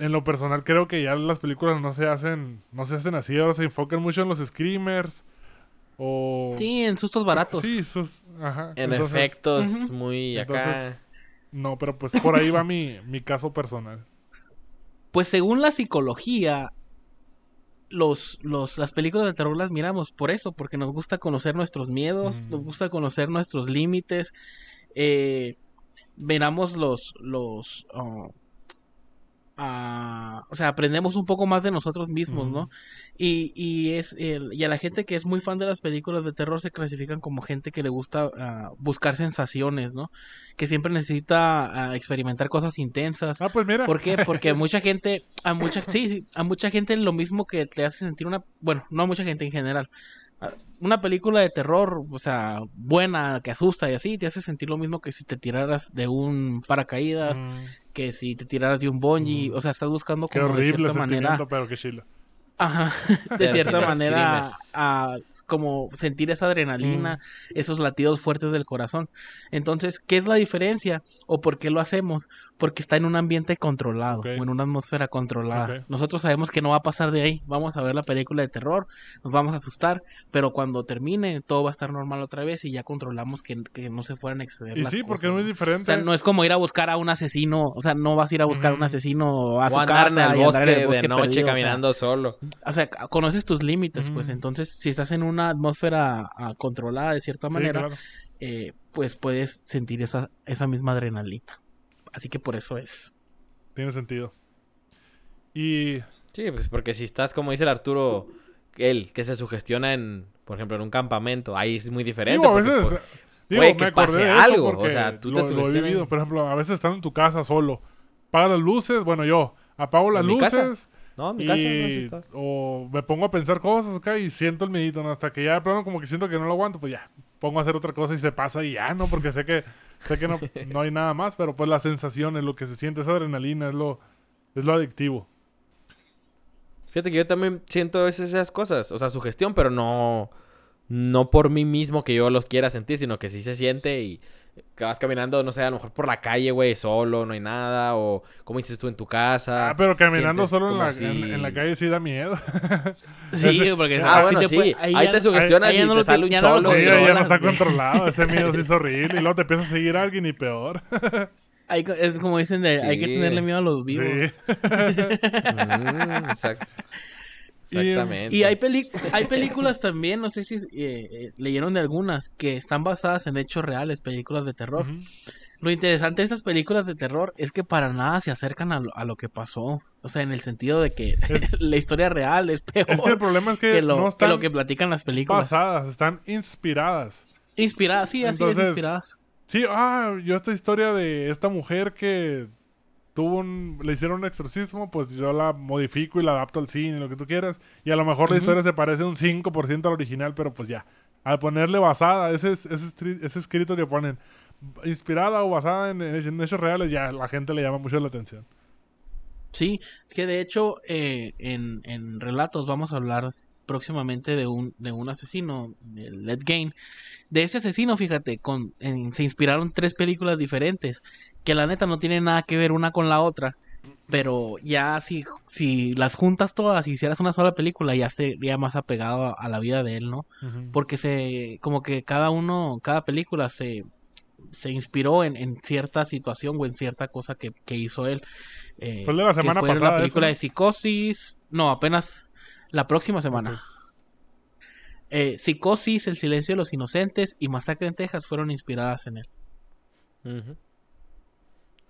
en lo personal creo que ya las películas no se hacen, no se hacen así, ahora se enfocan mucho en los screamers o Sí, en sustos baratos. Sí, sus- ajá. En Entonces- efectos muy acá. Entonces, no, pero pues por ahí va mi, mi caso personal. Pues según la psicología, los, los, las películas de terror las miramos por eso, porque nos gusta conocer nuestros miedos, nos gusta conocer nuestros límites. Eh, miramos los, los, oh, ah, o sea, aprendemos un poco más de nosotros mismos, ¿no? Y, y es el- y a la gente que es muy fan de las películas de terror se clasifican como gente que le gusta ah, buscar sensaciones, ¿no? Que siempre necesita ah, experimentar cosas intensas. Ah, pues mira. ¿Por qué? Porque mucha gente, a mucha, sí, sí, a mucha gente lo mismo que te hace sentir una, bueno, no a mucha gente en general, a- una película de terror, o sea, buena, que asusta y así, te hace sentir lo mismo que si te tiraras de un paracaídas, Mm, que si te tiraras de un bungee, Mm. o sea, estás buscando qué como de horrible cierta manera, sentimiento, pero qué chilo. ajá, de cierta manera, a, como sentir esa adrenalina, Mm. esos latidos fuertes del corazón. Entonces, ¿qué es la diferencia? ¿O por qué lo hacemos? Porque está en un ambiente controlado o en una atmósfera controlada. Nosotros sabemos que no va a pasar de ahí. Vamos a ver la película de terror, nos vamos a asustar, pero cuando termine todo va a estar normal otra vez y ya controlamos que, que no se fueran a exceder Y las sí, porque es muy ¿no? O diferente. sea, no es como ir a buscar a un asesino, o sea, no vas a ir a buscar a un asesino a su O andar casa en el y bosque, en el bosque de noche perdido, o sea, caminando solo. o sea, conoces tus límites, pues entonces si estás en una atmósfera ah, controlada de cierta Sí, manera, claro. Eh, pues puedes sentir esa, esa misma adrenalina. Así que por eso es. Tiene sentido. Y Sí, pues porque si estás, como dice el Arturo, él, que se sugestiona en, por ejemplo, en un campamento, ahí es muy diferente. Digo, a porque, veces. digo, puede me que acordé pase de eso algo, o porque sea, tú te lo, lo he vivido. Por ejemplo, a veces estando en tu casa solo, apagas las luces. Bueno, yo apago las ¿En mi casa? luces. No, en mi casa no y, sí está. o me pongo a pensar cosas acá y siento el medito, ¿no? Hasta que ya de plano como que siento que no lo aguanto, pues ya, pongo a hacer otra cosa y se pasa y ya, ¿no? Porque sé que, sé que no, no hay nada más, pero pues la sensación es lo que se siente, esa adrenalina es lo, es lo adictivo. Fíjate que yo también siento esas cosas, o sea, su gestión, pero no, no por mí mismo que yo los quiera sentir, sino que sí se siente y que vas caminando, no sé, a lo mejor por la calle, güey, solo, no hay nada, o como dices tú en tu casa. Ah, pero caminando solo en la, si- en, en la calle sí da miedo. Sí, porque Ah, ahí bueno, te sí, puede- ahí, te sugestionas ahí y no te sale un ya no sí, ya está controlado, ese miedo sí es horrible y luego te empieza a seguir alguien y peor. hay es como dicen, de, hay que tenerle miedo a los vivos. Sí. Mm, exacto. Exactamente. Y hay, peli- hay películas también, no sé si eh, eh, leyeron de algunas, que están basadas en hechos reales, películas de terror. Lo interesante de estas películas de terror es que para nada se acercan a lo, a lo que pasó. O sea, en el sentido de que Es- la historia real es peor Es que el problema es que, que, lo, no que están lo que platican las películas. basadas, están inspiradas. Inspiradas, sí, así es, Entonces, inspiradas. Sí, ah, yo esta historia de esta mujer que tuvo un, le hicieron un exorcismo, pues yo la modifico y la adapto al cine, lo que tú quieras. Y a lo mejor la historia se parece un 5% al original, pero pues ya. Al ponerle basada, ese, ese, ese escrito que ponen, inspirada o basada en, en hechos reales, ya la gente le llama mucho la atención. Sí, que de hecho eh, en, en relatos vamos a hablar próximamente de un, de un asesino, el Led Gain. De ese asesino, fíjate, con, en- se inspiraron tres películas diferentes, que la neta no tienen nada que ver una con la otra, pero ya si, si las juntas todas y hicieras una sola película, ya sería más apegado a, a la vida de él, ¿no? Porque se, como que cada uno, cada película se, se inspiró en, en cierta situación o en cierta cosa que, que hizo él. Eh, Fue de la semana fue pasada La película de Psicosis. No, apenas la próxima semana. Eh, Psicosis, El silencio de los inocentes y Masacre en Texas fueron inspiradas en él.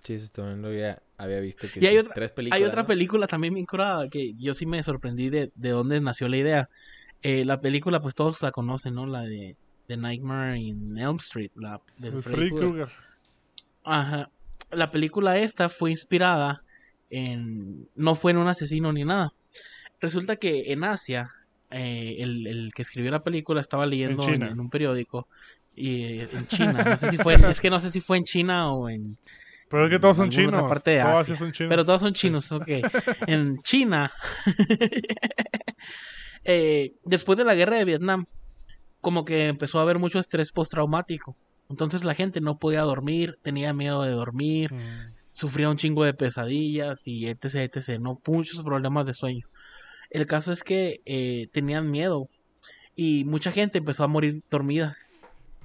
Sí, eso también lo había, había visto. Que Y hay sí, otra- tres películas. Hay otra ¿no? película también bien curada que yo sí me sorprendí de, de dónde nació la idea. Eh, la película, pues todos la conocen, ¿no? La de The Nightmare in Elm Street. La de El Freddy Krueger. Ajá. La película esta fue inspirada en... No fue en un asesino ni nada. Resulta que en Asia, eh, el, el que escribió la película estaba leyendo en, un periódico. Y eh, en China. No sé si fue en- es que no sé si fue en China o en... Pero es que todos son chinos. parte de Todos son chinos. Pero todos son chinos, ok. En China, eh, después de la guerra de Vietnam, como que empezó a haber mucho estrés postraumático. Entonces la gente no podía dormir, tenía miedo de dormir, Mm. sufría un chingo de pesadillas y etc, etc, no muchos problemas de sueño. El caso es que eh, tenían miedo y mucha gente empezó a morir dormida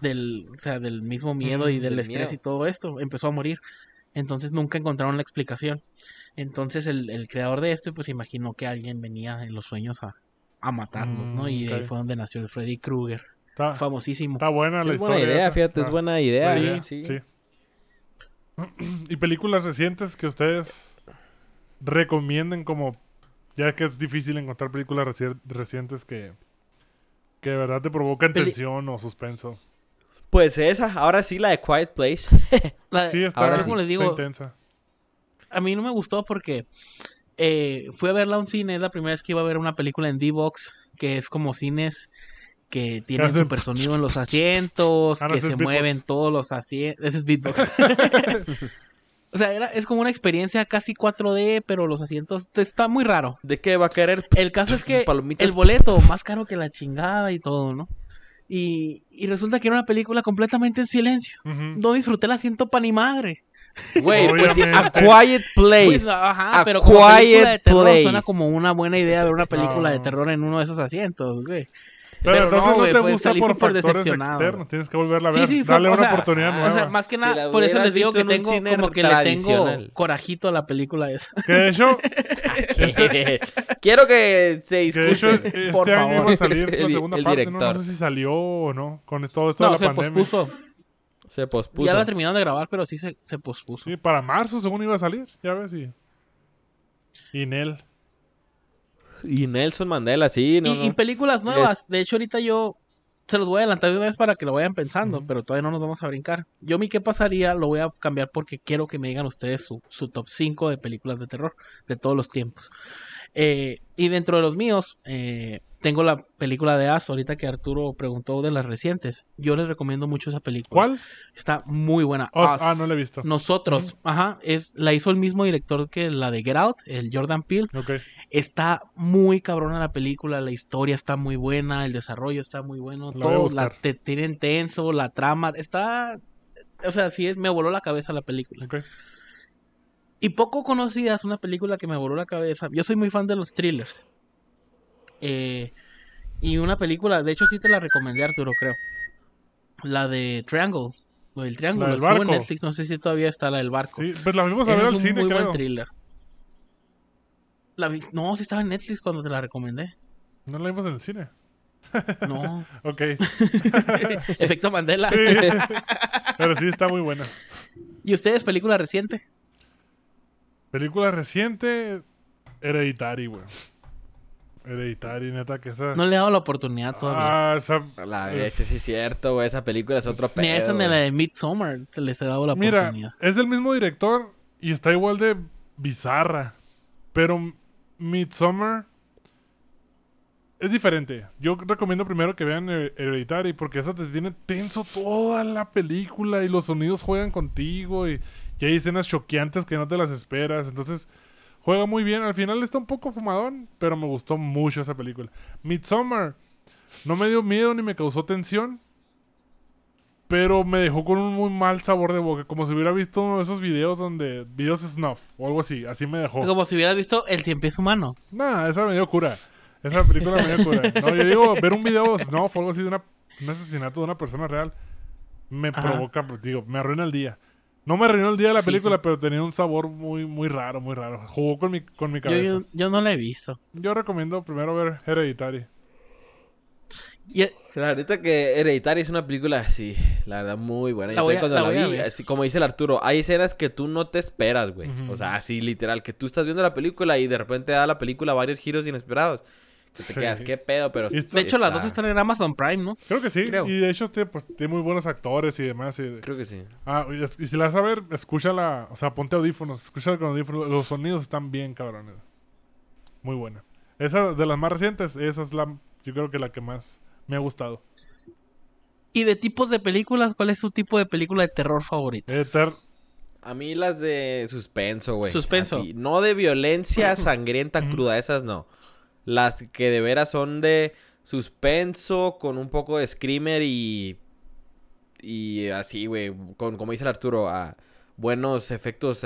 del, o sea, del mismo miedo y del del estrés miedo. y todo esto, empezó a morir. Entonces nunca encontraron la explicación. Entonces el, el creador de esto pues imaginó que alguien venía en los sueños a, a matarnos, ¿no? Mm, Y de ahí fue donde nació el Freddy Krueger, Está, famosísimo. está buena la Es buena historia. idea, esa. fíjate, es Ah, buena idea. buena Sí, idea, sí. sí. ¿Y películas recientes que ustedes recomienden como... Ya que es difícil encontrar películas reci- recientes que... Que de verdad te provocan Peli- tensión o suspenso. Pues esa, ahora sí la de Quiet Place. La- Sí, está, ahora como les está digo, intensa. a mí no me gustó porque eh, fui a verla a un cine, es la primera vez que iba a ver una película en D-Box, que es como cines que tienen hacen super sonido en los asientos, Ah, que se mueven todos los asientos. Ese es beatbox. o sea, era, es como una experiencia casi 4D, pero los asientos está muy raro. ¿De qué va a querer? El caso es que el boleto más caro que la chingada y todo, ¿no? Y, y resulta que era una película completamente en silencio. No disfruté el asiento pa' ni madre. Güey, pues sí, a. Quiet Place. Pues, ajá, A pero como película de Quiet terror Place. suena como una buena idea ver una película de terror en uno de esos asientos, güey. Pero, Pero entonces no, te pues, gusta por factores decepcionado. externos. Tienes que volverla a ver. sí, fue- Dale una sea, oportunidad nueva. O sea, más que nada, por eso les digo que en tengo como que le tengo corajito a la película esa. Que de hecho, Quiero que se que de hecho este por año favor. iba a salir la El- segunda el parte. No, sé si salió o no. Con todo esto No, de se la pandemia. pospuso. Se pospuso. Ya la terminaron de grabar, pero sí se, se pospuso. Sí, para marzo según iba a salir. Ya ves. Y, y Nel. Y Nelson Mandela, sí, no, y, películas nuevas. De hecho, ahorita yo se los voy a adelantar de una vez para que lo vayan pensando, pero todavía no nos vamos a brincar. Yo mi qué pasaría lo voy a cambiar porque quiero que me digan ustedes su, su top 5 de películas de terror de todos los tiempos. Eh, y dentro de los míos, eh, tengo la película de As, ahorita que Arturo preguntó de las recientes. Yo les recomiendo mucho esa película. ¿Cuál? Está muy buena. Us. ah, no la he visto. Nosotros, ajá, es, la hizo el mismo director que la de Get Out, el Jordan Peele. Ok. Está muy cabrona la película, la historia está muy buena, el desarrollo está muy bueno, La todo la, te tiene tenso, la trama, está, o sea, sí es, me voló la cabeza la película. Y poco conocida es una película que me voló la cabeza. Yo soy muy fan de los thrillers. Eh, y una película, de hecho sí te la recomendé Arturo, creo. La de Triangle, lo del Triángulo, La del en. Netflix, no sé si todavía está la del barco. Sí, pues la fuimos a ver es al un cine, muy buen creo. thriller. La vi- no, sí estaba en Netflix cuando te la recomendé. No la vimos en el cine. No. Ok. Efecto Mandela. Sí. Pero sí está muy buena. ¿Y ustedes, película reciente? Película reciente. Hereditary, güey. Hereditary, neta, que esa. No le he dado la oportunidad todavía. Ah, esa. La es- ese sí es cierto, güey. Esa película es otro Ni a esa pedo. ni la de Midsommar se les he dado la Mira, oportunidad. es del mismo director y está igual de bizarra. Pero Midsommar es diferente. Yo recomiendo primero que vean Her- Hereditary porque esa te tiene tenso toda la película y los sonidos juegan contigo y, y hay escenas choqueantes que no te las esperas. Entonces, juega muy bien. Al final está un poco fumadón, pero me gustó mucho esa película. Midsommar no me dio miedo ni me causó tensión. Pero me dejó con un muy mal sabor de boca. Como si hubiera visto uno de esos videos donde. Videos snuff o algo así. Así me dejó. Como si hubieras visto El Cien Pies Humano. Nah, esa me dio cura. Esa película me dio cura. No, yo digo, ver un video snuff o algo así de una, un asesinato de una persona real. Me Ajá. provoca, pues, digo, me arruina el día. No me arruinó el día de la Sí, película, sí. pero tenía un sabor muy, muy raro, muy raro. Jugó con mi, con mi Yo, cabeza. yo, Yo, yo no la he visto. recomiendo primero ver Hereditary. Y, La neta que Hereditary es una película así, la verdad, muy buena. La Yo voy también a- cuando la la, voy a vi, ver. así como dice el Arturo, hay escenas que tú no te esperas, güey. O sea, así literal, que tú estás viendo la película y de repente da la película varios giros inesperados. Que te Sí. quedas, qué pedo, pero... De hecho, las dos están en Amazon Prime, ¿no? Creo que sí. Creo. Y de hecho, tiene, pues, tiene muy buenos actores y demás. y- Creo que sí. Ah, y, es- y si la vas a ver, escúchala. O sea, ponte audífonos. Escúchala con audífonos. Los sonidos están bien cabrones. Muy buena. Esa de las más recientes, esa es la. Yo creo que la que más me ha gustado. Y de tipos de películas, ¿cuál es su tipo de película de terror favorito? Ether. A mí las de suspenso, güey. Suspenso. Así, No de violencia sangrienta, cruda, esas no. Las que de veras son de suspenso con un poco de screamer y... y así, güey, con, como dice el Arturo, a buenos efectos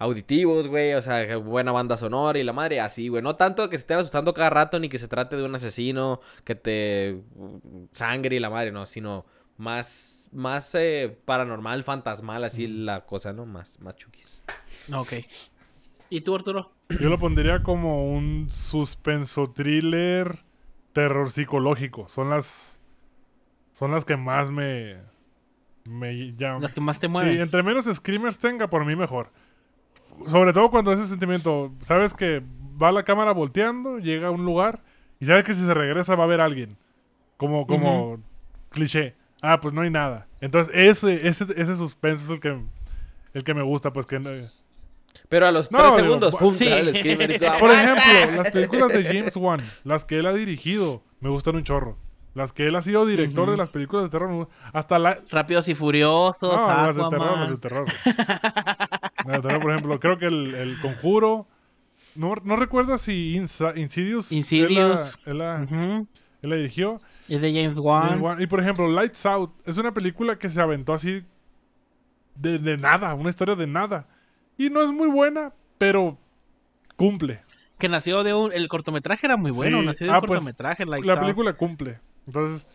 auditivos, güey, o sea, buena banda sonora y la madre, así, güey. No tanto que se estén asustando cada rato ni que se trate de un asesino que te sangre y la madre, no, sino más, más eh, paranormal, fantasmal, así la cosa, ¿no? Más, más chukis. Ok. ¿Y tú, Arturo? Yo lo pondría como un suspenso thriller, terror psicológico. Son las, son las que más me, me llaman. Las que más te mueven. Sí, entre menos screamers tenga, por mí mejor. Sobre todo cuando ese sentimiento, sabes que va la cámara volteando, llega a un lugar y sabes que si se regresa va a haber alguien. Como, como cliché. Ah, pues no hay nada. Entonces, ese, ese, ese suspenso es el que, el que me gusta, pues que... Pero a los No, tres digo, segundos, bu- pum, sí. sale el screamer y todo. Por ejemplo, las películas de James Wan, las que él ha dirigido, me gustan un chorro. Las que él ha sido director de las películas de terror, hasta la... Rápidos y Furiosos, No, las de terror, las de terror. Las de terror, por ejemplo, creo que el, el Conjuro... No, no recuerdo si Insa- Insidious, Insidious. Él, la, él la- Ujú. él la dirigió. Es de James Wan. Y por ejemplo, Lights Out es una película que se aventó así de, de nada, una historia de nada. Y no es muy buena, pero cumple. Que nació de un... El cortometraje era muy bueno. Sí. Nació de un Ah, pues, cortometraje. La película cumple. Entonces,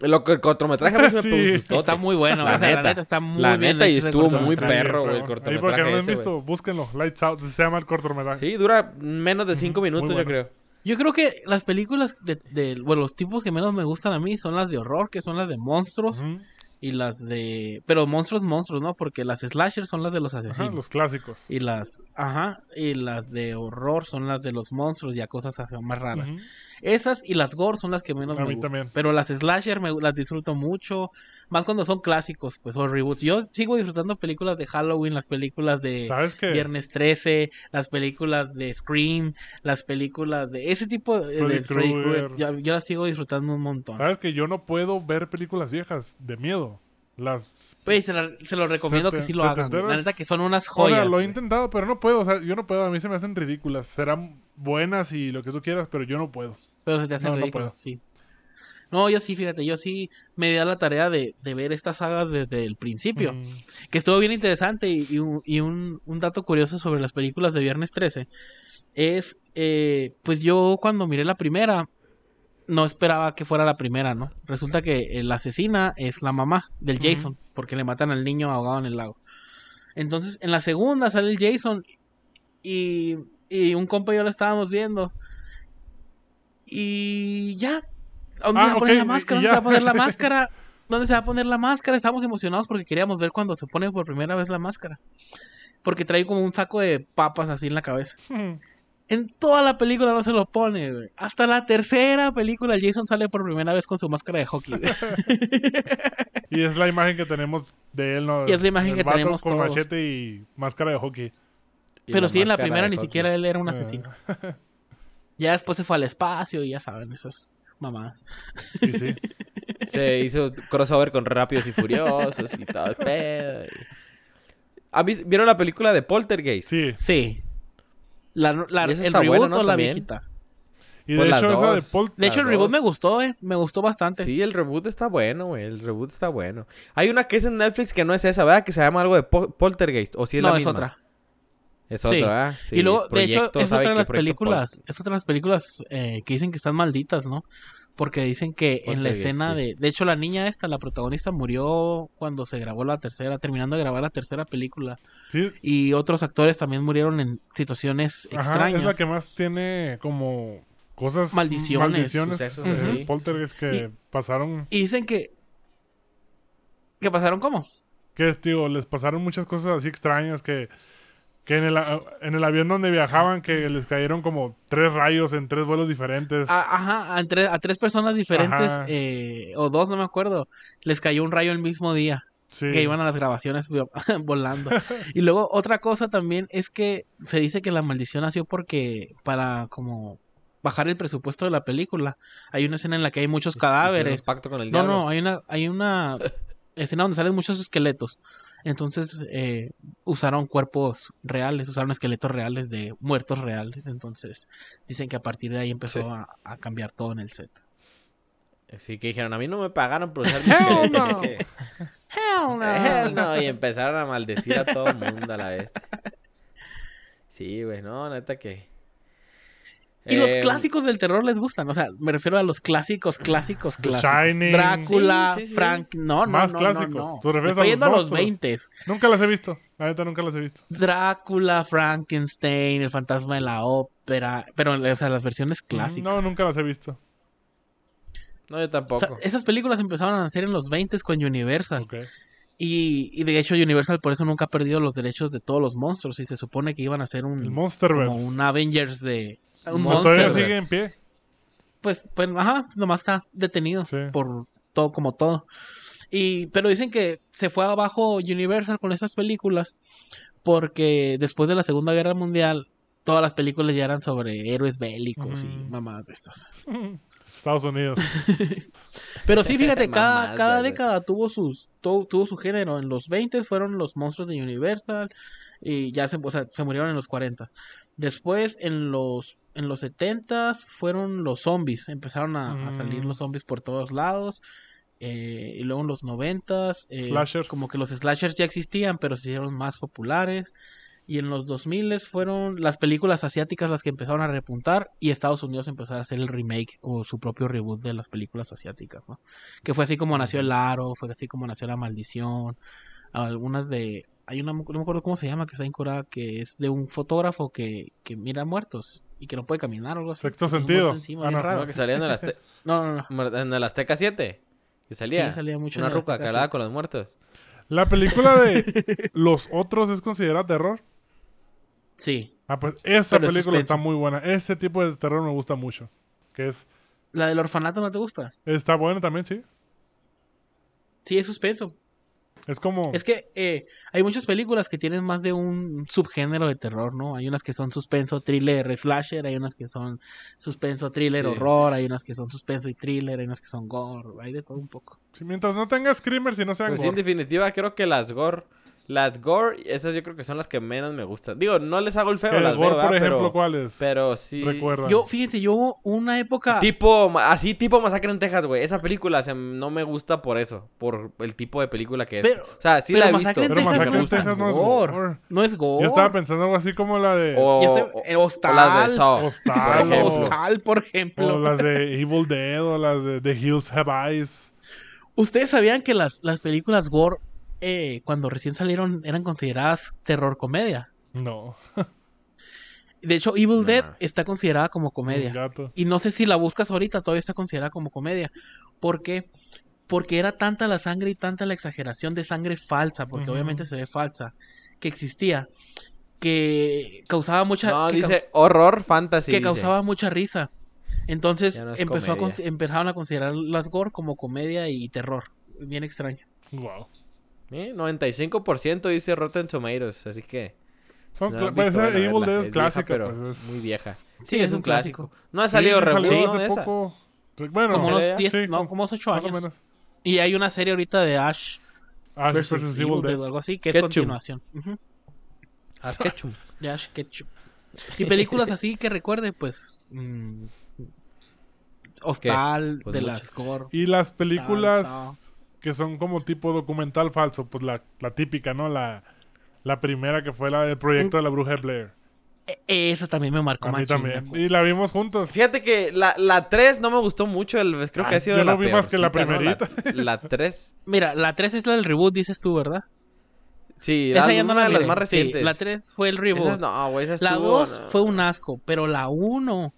Lo que el cortometraje a mí sí Sí. me asustó. Está muy bueno. La o sea, la neta. neta está muy La bien neta, y estuvo muy cortometraje. perro, güey, el Ahí porque cortometraje no lo han visto, búsquenlo. Lights Out, se llama el cortometraje. Sí, dura menos de cinco Ujú, muy minutos, yo bueno. creo. Yo creo que las películas de, de- bueno, los tipos que menos me gustan a mí son las de horror, que son las de monstruos Ujú. Y las de, pero monstruos, monstruos, ¿no? Porque las slashers son las de los Ajá, asesinos los clásicos. y las, ajá, y las de horror son las de los monstruos y a cosas más raras. Esas y las gore son las que menos A me mí gustan. también. Pero las slasher me, las disfruto mucho, más cuando son clásicos, pues o reboots. Yo sigo disfrutando películas de Halloween, las películas de. Viernes 13, las películas de Scream, las películas de ese tipo de, Freddy de Freddy Krueger. Yo, yo las sigo disfrutando un montón. ¿Sabes que yo no puedo ver películas viejas de miedo? Las... Pues, se, la- se lo recomiendo que sí lo hagan. La neta que son unas O joyas. sea, lo he intentado, pero no puedo. O sea, yo no puedo. A mí se me hacen ridículas. Serán buenas y lo que tú quieras, pero yo no puedo. Pero se te hacen No, no ridículas, puedo. sí. No, yo sí, fíjate, yo sí me di a la tarea de, de ver estas sagas desde el principio. Mm, que estuvo bien interesante y, y un, y un- un dato curioso sobre las películas de Viernes 13 es, eh, pues yo cuando miré la primera, no esperaba que fuera la primera, ¿no? Resulta que la asesina es la mamá del. Jason, porque le matan al niño ahogado en el lago. Entonces, en la segunda sale el Jason y, y un compa y yo lo estábamos viendo. Y ya. ¿Dónde Ah, se va a poner la máscara? ¿Dónde se va a poner la máscara? ¿Dónde se va a poner la máscara? Estamos emocionados porque queríamos ver cuando se pone por primera vez la máscara. Porque trae como un saco de papas así en la cabeza. En toda la película no se lo pone, güey. Hasta la tercera película el Jason sale por primera vez con su máscara de hockey. güey. Y es la imagen que tenemos de él, ¿no? Y es la imagen El que vato tenemos con todos. machete y máscara de hockey. Y Pero sí, en la primera ni hockey. siquiera él era un asesino. Ya después se fue al espacio y ya saben, esas mamadas. Y sí. Se hizo crossover con Rápidos y Furiosos y todo el pedo. y- ¿Han vis- ¿Vieron la película de Poltergeist? Sí. Sí. La, la- el reboot buena, ¿no? o la También. viejita. Y Pues de hecho, esa de. Paul. De hecho, el reboot dos. me gustó, eh. Me gustó bastante. Sí, el reboot está bueno, güey. El reboot está bueno. Hay una que es en Netflix que no es esa, ¿verdad? Que se llama algo de Pol- Poltergeist. ¿O si es no, la es otra. Es Sí. otra, ¿verdad? Sí, y luego, de hecho, es ¿sabe otra de las películas, es otra de las películas eh, que dicen que están malditas, ¿no? Porque dicen que en la escena sí. de... De hecho, la niña esta, la protagonista, murió cuando se grabó la tercera, terminando de grabar la tercera película. Sí, Y otros actores también murieron en situaciones ajá, extrañas. es la que más tiene como cosas. Maldiciones, Maldiciones. sucesos eh, así. Poltergeist que pasaron. Y dicen que... ¿Que pasaron cómo? Que, tío, les pasaron muchas cosas así extrañas que. Que en el, en el avión donde viajaban, que les cayeron como tres rayos en tres vuelos diferentes. A- ajá, a, tres- a tres personas diferentes, eh, o dos, no me acuerdo, les cayó un rayo el mismo día. sí. que iban a las grabaciones vo- volando. y luego otra cosa también es que se dice que la maldición nació porque para como bajar el presupuesto de la película. Hay una escena en la que hay muchos cadáveres. pacto con el No, no, hay una hay una escena donde salen muchos esqueletos. Entonces eh, usaron cuerpos reales, usaron esqueletos reales de muertos reales. Entonces dicen que a partir de ahí empezó Sí. a, a cambiar todo en el set. Sí, que dijeron, a mí no me pagaron por usar mi Hell no. Hell no. Hell no. Y empezaron a maldecir a todo el mundo a la vez. Sí, güey, no, neta que... Y los em, clásicos del terror les gustan, o sea, me refiero a los clásicos, clásicos, clásicos. Shining. Drácula, Frank, no, no, Más no, clásicos. no, Tú refieres a los, a los 20 Nunca las he visto. La neta nunca las he visto. Drácula, Frankenstein, El fantasma de la ópera, pero o sea, las versiones clásicas. No, nunca las he visto. No, yo tampoco. esas películas empezaron a nacer en los 20 con Universal. Y, y, de hecho Universal por eso nunca ha perdido los derechos de todos los monstruos y se supone que iban a ser un como un Avengers de un todavía sigue en pie. Pues, pues, ajá, nomás está detenido por todo, como todo. Y, pero dicen que se fue abajo Universal con esas películas porque después de la Segunda Guerra Mundial todas las películas ya eran sobre héroes bélicos y mamadas de estas. Estados Unidos. pero sí, fíjate, cada, cada década tuvo sus tuvo su género. En los 20 fueron los monstruos de Universal y ya se, o sea, se murieron en los 40. Después, en los, en los 70 fueron los zombies. Empezaron a, salir los zombies por todos lados. Eh, y luego en los 90 eh, como que los slashers ya existían, pero se hicieron más populares. Y en los 2000 fueron las películas asiáticas las que empezaron a repuntar y Estados Unidos empezó a hacer el remake o su propio reboot de las películas asiáticas, ¿no? Que fue así como nació El Aro, fue así como nació La Maldición, algunas de hay una, no me acuerdo cómo se llama, que está en Corea, que es de un fotógrafo que, que mira muertos y que no puede caminar o algo así. Sexto sentido. ah, no, no, que salía en el, Azteca. no, no, no. En el Azteca 7. Que salía. Sí, salía mucho Una ruca hablaba con los muertos. ¿La película de Los Otros es considerada terror? Sí. Ah, pues esa película está muy buena. Ese tipo de terror me gusta mucho. Que es... ¿La del orfanato no te gusta? Está buena también, sí. Sí, es suspenso. Es como... Es que eh, hay muchas películas que tienen más de un subgénero de terror, ¿no? Hay unas que son suspenso, thriller, slasher, hay unas que son suspenso, thriller, horror, hay unas que son suspenso y thriller, hay unas que son gore, hay de todo un poco. Sí, mientras no tengas screamers y no sean pues gore. en definitiva creo que las gore las gore, esas yo creo que son las que menos me gustan. Digo, no les hago el feo, las gore, por ejemplo, pero, ¿cuáles? Pero sí. Recuerda. Yo, fíjate, yo una época... Tipo, así tipo Masacre en Texas, güey. Esa película no me gusta por eso. Por el tipo de película que es. Pero, o sea, sí la he visto. pero Masacre en Texas no es gore. No es gore. Yo estaba pensando algo así como la de... O, o, Hostal. las de Saw. Hostal. Por Hostal, por ejemplo. O las de Evil Dead o las de The Hills Have Eyes. ¿Ustedes sabían que las, las películas gore eh, cuando recién salieron eran consideradas terror comedia. No. De hecho, Evil Dead está considerada como comedia. Y no sé si la buscas ahorita, todavía está considerada como comedia. ¿Por qué? Porque era tanta la sangre y tanta la exageración de sangre falsa, porque obviamente se ve falsa, que existía, que causaba mucha... No, dice horror fantasy. Que causaba mucha risa. Entonces empezó a empezaron a considerar las gore como comedia y terror. Bien extraño. Wow. ¿Eh? 95% dice Rotten Tomatoes, así que... Son pues, Evil Dead es clásica, pero pues, muy vieja. Sí, es, un clásico. No ha salido sí, salió hace poco. Bueno, como unos 10, no, como unos 8 años. Y hay una serie ahorita de Ash, Ash versus, Evil, Dead. o algo así, que es continuación. Ash Ketchum. De Ash Ketchum. Y películas así que recuerde, pues... Mmm, Hostal, pues de las gore. Y las películas que son como tipo documental falso, pues la, la típica, ¿no? La, la primera que fue la del proyecto de la bruja de Blair. E, esa también me marcó A mí también. Y la vimos juntos. Fíjate que la, la 3 no me gustó mucho. El, creo que ha sido yo la vi más que la primerita. La, 3. Mira, la 3 es la del reboot, dices tú, ¿verdad? Sí, esa ya no una de las más recientes. Sí, la 3 fue el reboot. no, güey, esa La 2 fue un asco, pero la 1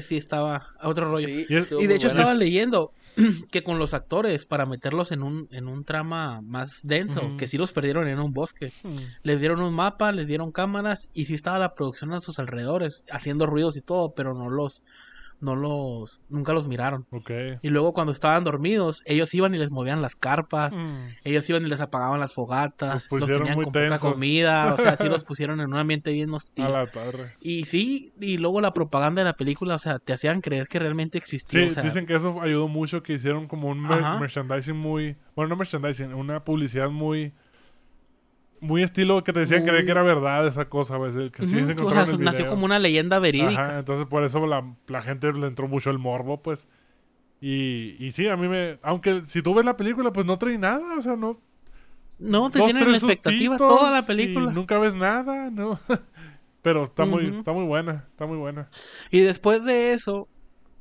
sí estaba a otro rollo. Sí, y, de hecho estaba leyendo que con los actores para meterlos en un, en un trama más denso, que sí los perdieron en un bosque. Les dieron un mapa, les dieron cámaras y sí estaba la producción a sus alrededores, haciendo ruidos y todo, pero no los, no los, nunca los miraron. Y luego cuando estaban dormidos, ellos iban y les movían las carpas, mm. ellos iban y les apagaban las fogatas, los, tenían con poca comida, o sea, sí los pusieron en un ambiente bien hostil. A la torre. Y sí, y luego la propaganda de la película, o sea, te hacían creer que realmente existía. Sí, dicen que eso ayudó mucho, que hicieron como un merchandising muy, bueno, no merchandising, una publicidad muy muy estilo que te decían creer que era verdad esa cosa, Que sí se o sea, nació como una leyenda verídica. Ajá, entonces por eso la, la, gente le entró mucho el morbo, pues. Y, y sí, a mí me... Aunque si tú ves la película, pues no trae nada, o sea, no... No, te dos, tienen la expectativa toda la y película. nunca ves nada, ¿no? Pero está muy, está muy buena, está muy buena. Y después de eso,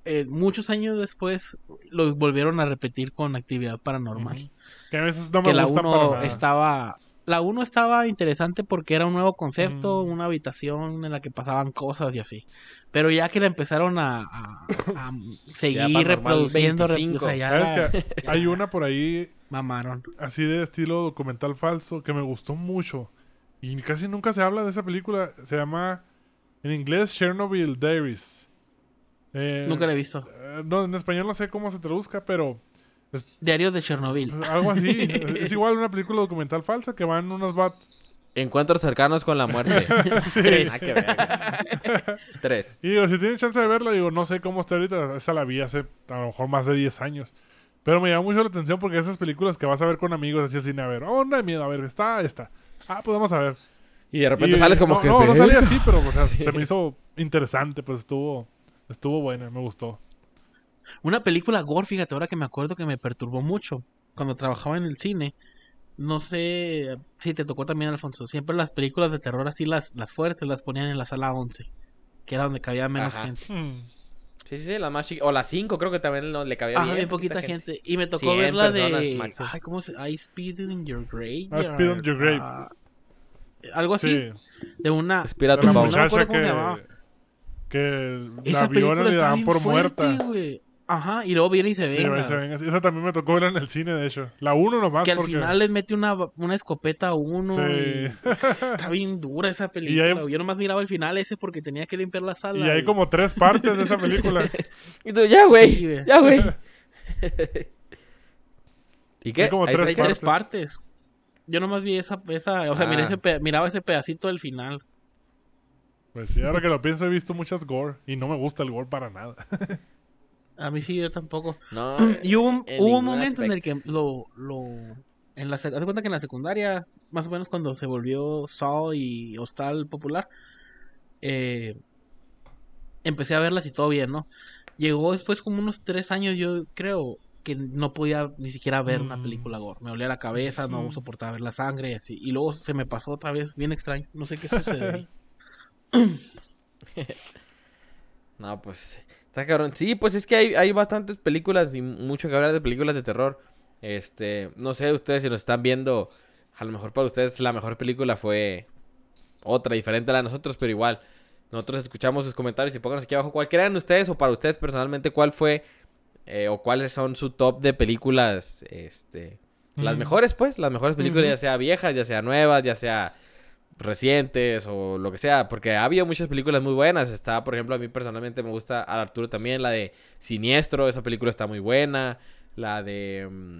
eh, muchos años después, lo volvieron a repetir con actividad paranormal. Que a veces no me que la gustan para 1 nada. estaba. La 1 estaba interesante porque era un nuevo concepto, Mm. una habitación en la que pasaban cosas y así. Pero ya que la empezaron a, a- a seguir reproduciendo, rep- 25. o sea, ya ¿Sabes la que hay una por ahí mamaron. así de estilo documental falso que me gustó mucho y casi nunca se habla de esa película. Se llama en inglés Chernobyl Diaries. Eh, Nunca la he visto. eh, no, en español no sé cómo se traduzca, pero Diarios de Chernobyl. pues, algo así. es igual una película documental falsa que van unos bat. Encuentros cercanos con la muerte. Sí. Ah. Tres. Y digo, si tienen chance de verla, digo, no sé cómo está ahorita. Esa la vi hace a lo mejor más de 10 años. Pero me llama mucho la atención porque esas películas que vas a ver con amigos así al cine, a ver, oh, no hay miedo, a ver, está esta. Ah, pues vamos a ver. Y de repente Y, sales como no, que. No, no salía así, pero o sea, Sí. se me hizo interesante, pues estuvo estuvo buena, me gustó. Una película gore, fíjate, ahora que me acuerdo que me perturbó mucho cuando trabajaba en el cine. No sé si te tocó también, Alfonso. Siempre las películas de terror así, las, las fuertes, las ponían en la sala 11, que era donde cabía menos Ajá. gente. Hmm. Sí, sí, sí, la más chica. O la cinco, creo que también no le cabía Ajá, bien. bien poquita gente. Y me tocó 100 ver la de. máximo. Ay, ¿cómo se I Speed in Your Grave. I Speed on Your Grave. Ah, algo así. Sí, De una. Espera de tu no muchacha llamaba. que, que Esa la violan película y la dan por fuerte, muerta. güey. Ajá, y luego viene y se Sí, venga. se ven así. Esa también me tocó verla en el cine, de hecho. La uno nomás que al porque... final les mete una, una escopeta a uno. Sí. y Está bien dura esa película. hay-. Yo nomás miraba el final ese porque tenía que limpiar la sala. Y hay y- como tres partes de esa película. Y tú, ya, güey. Sí, ya, güey. ¿Y qué? Hay como tres Hay trae- tres partes. Yo nomás vi esa, esa o sea, miré Ah. ese pe- miraba ese pedacito del final. Pues sí, ahora que lo pienso he visto muchas gore y no me gusta el gore para nada. A mí sí, yo tampoco. No. Y hubo, un- en hubo un momento en el que lo, lo en la, de cuenta que en la secundaria, más o menos cuando se volvió Saw y Hostal popular, eh, empecé a verlas y todo bien, ¿no? Llegó después como unos tres años, yo creo, que no podía ni siquiera ver una Mm. película gore. Me dolía la cabeza, no Mm. soportaba ver la sangre y así. Y luego se me pasó otra vez, bien extraño. No sé qué sucede. No, pues. Está cabrón. Sí, pues es que hay, hay bastantes películas y mucho que hablar de películas de terror. Este. No sé, ustedes si nos están viendo. A lo mejor para ustedes la mejor película fue otra, diferente a la de nosotros, pero igual. Nosotros escuchamos sus comentarios y pónganos aquí abajo cuál crean ustedes o para ustedes personalmente cuál fue eh, o cuáles son su top de películas, este, las mejores pues, las mejores películas ya sea viejas, ya sea nuevas, ya sea recientes o lo que sea, porque ha habido muchas películas muy buenas. Está, por ejemplo, a mí personalmente me gusta a Arturo también, la de Siniestro, esa película está muy buena. La de... mm,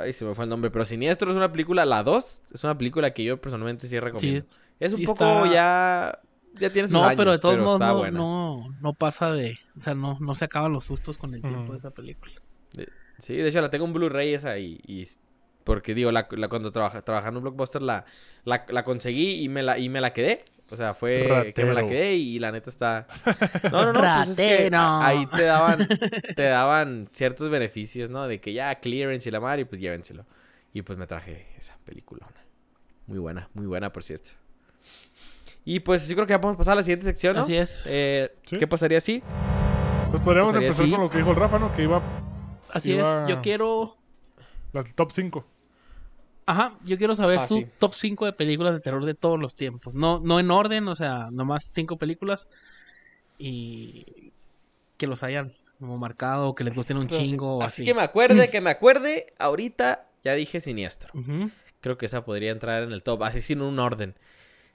Ay, se me fue el nombre, pero Siniestro es una película, la 2, es una película que yo personalmente sí Sí, recomiendo. es- es un sí poco está- ya... Ya tiene sus No, años, pero de todos modos no, no, no pasa de... O sea, no, no se acaban los sustos con el tiempo de esa película. Sí, de hecho la tengo en Blu-ray esa y, y- porque digo, la, la- cuando trabaja, trabajando en Blockbuster la, la, la conseguí y me la, y me la quedé. O sea, fue que me la quedé y, la neta está... No, no, no, pues es que Ratero. a- ahí te daban, te daban ciertos beneficios, ¿no? De que ya clearance y la madre y pues llévenselo. Y pues me traje esa película. Muy buena, muy buena, por cierto. Y pues yo creo que ya podemos pasar a la siguiente sección, ¿no? Así es. Eh, Sí. ¿Qué pasaría si? Pues podríamos Pasaría empezar así. con lo que dijo el Rafa, ¿no? Que iba Así iba- es. Yo quiero... las top 5. Ajá, yo quiero saber Ah, su sí. top 5 de películas de terror de todos los tiempos. No, no en orden, o sea, nomás 5 películas y que los hayan como marcado, que les gusten un Entonces, chingo. o así así que me acuerde, que me acuerde. Ahorita ya dije siniestro. Creo que esa podría entrar en el top, así sin un orden.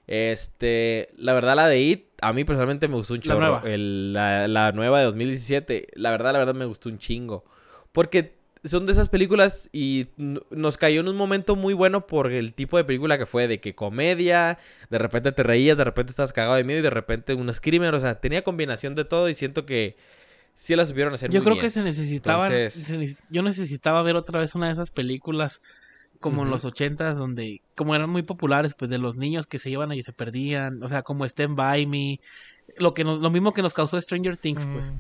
Este, la verdad la de It, a mí personalmente me gustó un La chorro. nueva. El- la, la nueva de 2017, la verdad, la verdad me gustó un chingo. Porque son de esas películas y nos cayó en un momento muy bueno por el tipo de película que fue, de que comedia, de repente te reías, de repente estás cagado de miedo y de repente un screamer, o sea, tenía combinación de todo y siento que sí la supieron hacer Yo muy creo bien. que se necesitaba. Entonces- se neces- yo necesitaba ver otra vez una de esas películas como en los ochentas donde como eran muy populares pues de los niños que se iban y se perdían o sea como Stand By Me lo que nos- lo mismo que nos causó Stranger Things pues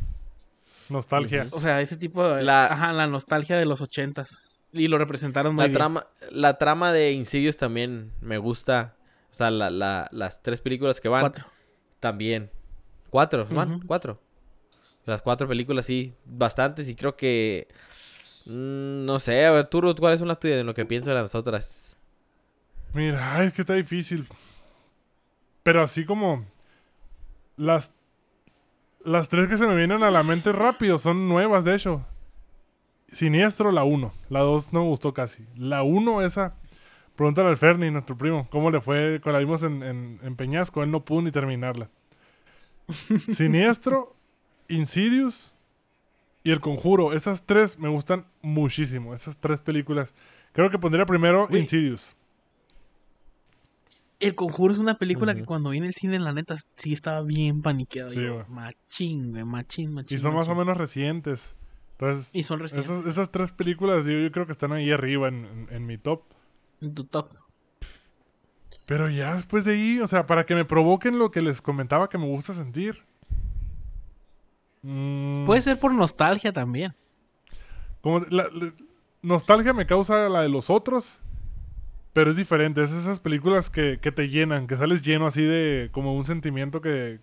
Nostalgia. O sea, ese tipo de... La- Ajá, la nostalgia de los ochentas. Y lo representaron muy La bien. trama, la trama de Insidious también me gusta. O sea, la, la- las tres películas que van Cuatro. también. Cuatro, van, cuatro. Las cuatro películas sí, bastantes y creo que... mm, no sé, a ver, tú, Ruth, ¿cuáles son las tuyas en lo que pienso de las otras? Mira, es que está difícil. Pero así como las las tres que se me vienen a la mente rápido son nuevas, de hecho. Siniestro, la 1. La 2 no me gustó casi. La 1, esa. Pregúntale al Ferni, nuestro primo, cómo le fue. Cuando la vimos en, en, en Peñasco, él no pudo ni terminarla. Siniestro, Insidious y El Conjuro. Esas tres me gustan muchísimo. Esas tres películas. Creo que pondría primero Güey. Insidious. El Conjuro es una película que cuando vi en el cine, la neta, sí estaba bien paniqueado. Sí, güey. machín, güey, machín, machín. Y son más o menos recientes. Entonces, Y son recientes. esas, esas tres películas yo, yo creo que están ahí arriba en, en- en mi top. En tu top. Pero ya después de ahí, o sea, para que me provoquen lo que les comentaba que me gusta sentir. Mm, Puede ser por nostalgia también. como la- la- nostalgia me causa la de los otros. Pero es diferente. Es esas películas que, que te llenan, que sales lleno así de como un sentimiento que,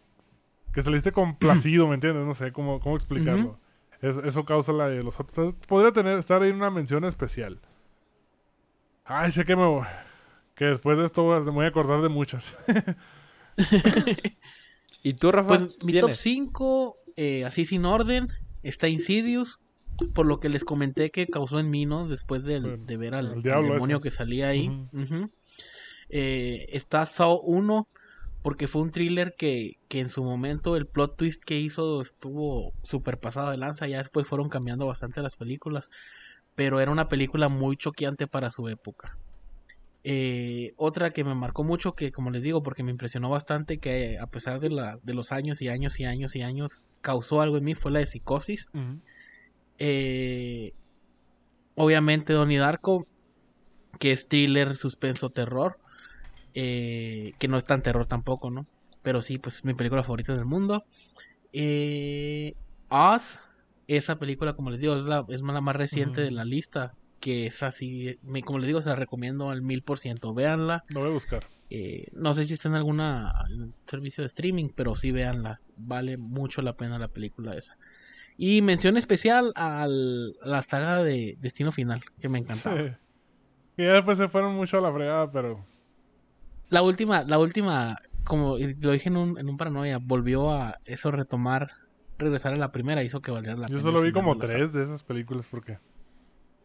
que saliste complacido, ¿me entiendes? No sé cómo, cómo explicarlo. Es- eso causa la de los otros. Podría tener, estar ahí en una mención especial. Ay, sé que me voy- que después de esto voy a- me voy a acordar de muchas. ¿Y tú, Rafa? Pues mi top ¿Tienes? 5, así sin orden, está Insidious. Por lo que les comenté que causó en mí, ¿no? Después del- de ver al, el demonio ese. que salía ahí. Eh, está Saw 1, porque fue un thriller que, que en su momento el plot twist que hizo estuvo súper pasado de lanza. Ya después fueron cambiando bastante las películas. Pero era una película muy choqueante para su época. Eh, otra que me marcó mucho, que como les digo, porque me impresionó bastante, que a pesar de, la, de los años y años y años y años, causó algo en mí, fue la de Psicosis. Eh, obviamente Donnie Darko, que es thriller, suspenso, terror. eh, que no es tan terror tampoco, ¿no? Pero sí, pues es mi película favorita del mundo. Eh, Oz, esa película, como les digo, es la, es la más reciente de la lista. Que es así, me- como les digo, se la recomiendo al mil por ciento. Véanla. Lo voy a buscar. Eh, no sé si está en alguna en servicio de streaming, pero sí véanla. Vale mucho la pena la película esa. Y mención especial al, a la saga de Destino Final, que me encantaba. Sí. Ya después se fueron mucho a la fregada, pero. La última, la última, como lo dije en un, en un paranoia, volvió a eso retomar, regresar a la primera, hizo que valiera la Yo pena. solo el vi como tres de esas películas porque.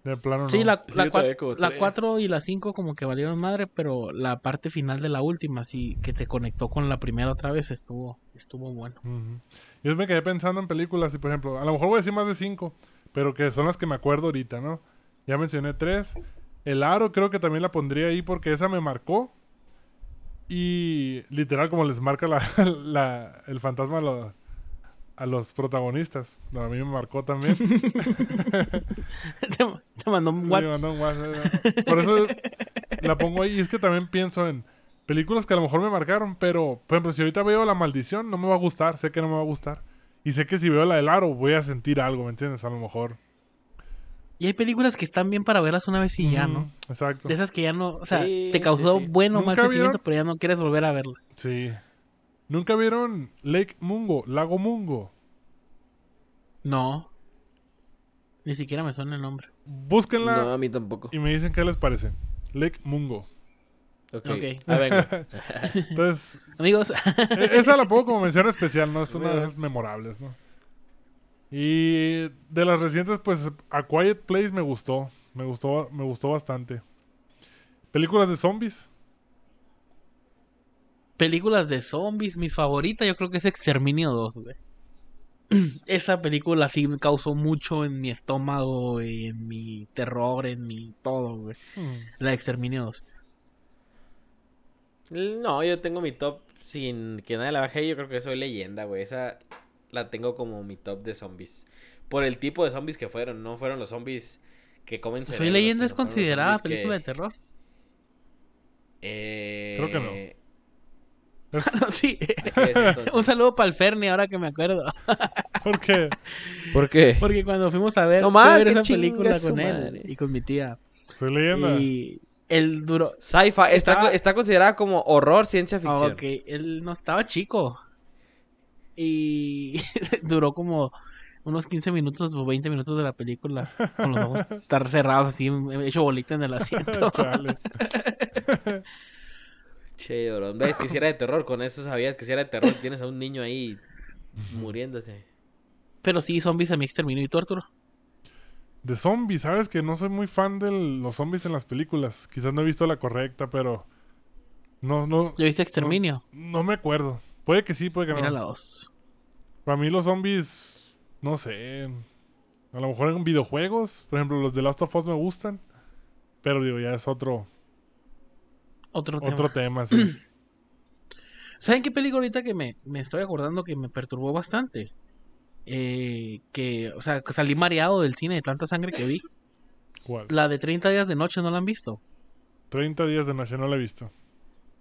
De plano no. Sí, la, Sí, la, cua- también como la tres. 4 y la 5 como que valieron madre, pero la parte final de la última, sí, que te conectó con la primera otra vez, estuvo, estuvo bueno. Yo me quedé pensando en películas y, por ejemplo, a lo mejor voy a decir más de cinco, pero que son las que me acuerdo ahorita, ¿no? Ya mencioné tres. El Aro creo que también la pondría ahí porque esa me marcó. Y literal, como les marca la, la- el fantasma a los, a los protagonistas. A mí me marcó también. te, te mandó un WhatsApp. un WhatsApp. Por eso la pongo ahí. Y es que también pienso en películas que a lo mejor me marcaron, pero, por ejemplo, si ahorita veo La Maldición, no me va a gustar. Sé que no me va a gustar. Y sé que si veo la del Aro, voy a sentir algo, ¿me entiendes? A lo mejor. Y hay películas que están bien para verlas una vez y ya, ¿no? Exacto. De esas que ya no, o sea, Sí, te causó sí, sí. bueno o mal ¿Nunca sentimiento, vieron? pero ya no quieres volver a verla. Sí. ¿Nunca vieron Lake Mungo? Lago Mungo. No. Ni siquiera me suena el nombre. Búsquenla No, a mí tampoco. y me dicen qué les parece. Lake Mungo. Ok. Ok. Ah, venga. Entonces, Amigos, E- Esa la pongo como mención especial, no es una de esas memorables, ¿no? Y de las recientes, pues A Quiet Place me gustó. Me gustó, me gustó bastante. Películas de zombies. Películas de zombies, mis favoritas, yo creo que es Exterminio 2, güey. Esa película sí me causó mucho en mi estómago, en mi terror, en mi todo, güey. La de Exterminio 2. No, yo tengo mi top sin que nadie la baje. Yo creo que soy leyenda, güey. Esa la tengo como mi top de zombies. Por el tipo de zombies que fueron. No fueron los zombies que comen Soy leyenda es considerada que- película de terror. Eh, Creo que Un saludo para el Ferni, ahora que me acuerdo. ¿Por qué? ¿Por qué? Porque cuando fuimos a ver, No más, ver esa película con él madre. y con mi tía. Soy leyenda. Y él duró. Sci-fi. Está, Estaba- está considerada como horror, ciencia Ah, ficción. ok, él no estaba chico. Y duró como unos 15 minutos o 20 minutos de la película con los ojos estar cerrados así, hecho bolita en el asiento. Che, bro. Ves que si era de terror. Con eso sabías que si era de terror. Tienes a un niño ahí muriéndose. Pero sí, zombies a mi exterminio. ¿Y tú, Arturo? De zombies, ¿sabes? Que no soy muy fan de los zombies en las películas. Quizás no he visto la correcta, pero... No, no, ¿Ya viste exterminio? no me acuerdo. Puede que sí, puede que Mira no. la dos. Para mí los zombies, no sé. A lo mejor en videojuegos, por ejemplo, los de Last of Us me gustan. Pero digo, ya es otro, Otro tema. otro tema, sí. ¿Saben qué película ahorita que me, me estoy acordando que me perturbó bastante? Eh, que, o sea, que salí mareado del cine de tanta sangre que vi. ¿Cuál? La de 30 días de noche, ¿no la han visto? 30 días de noche, no la he visto.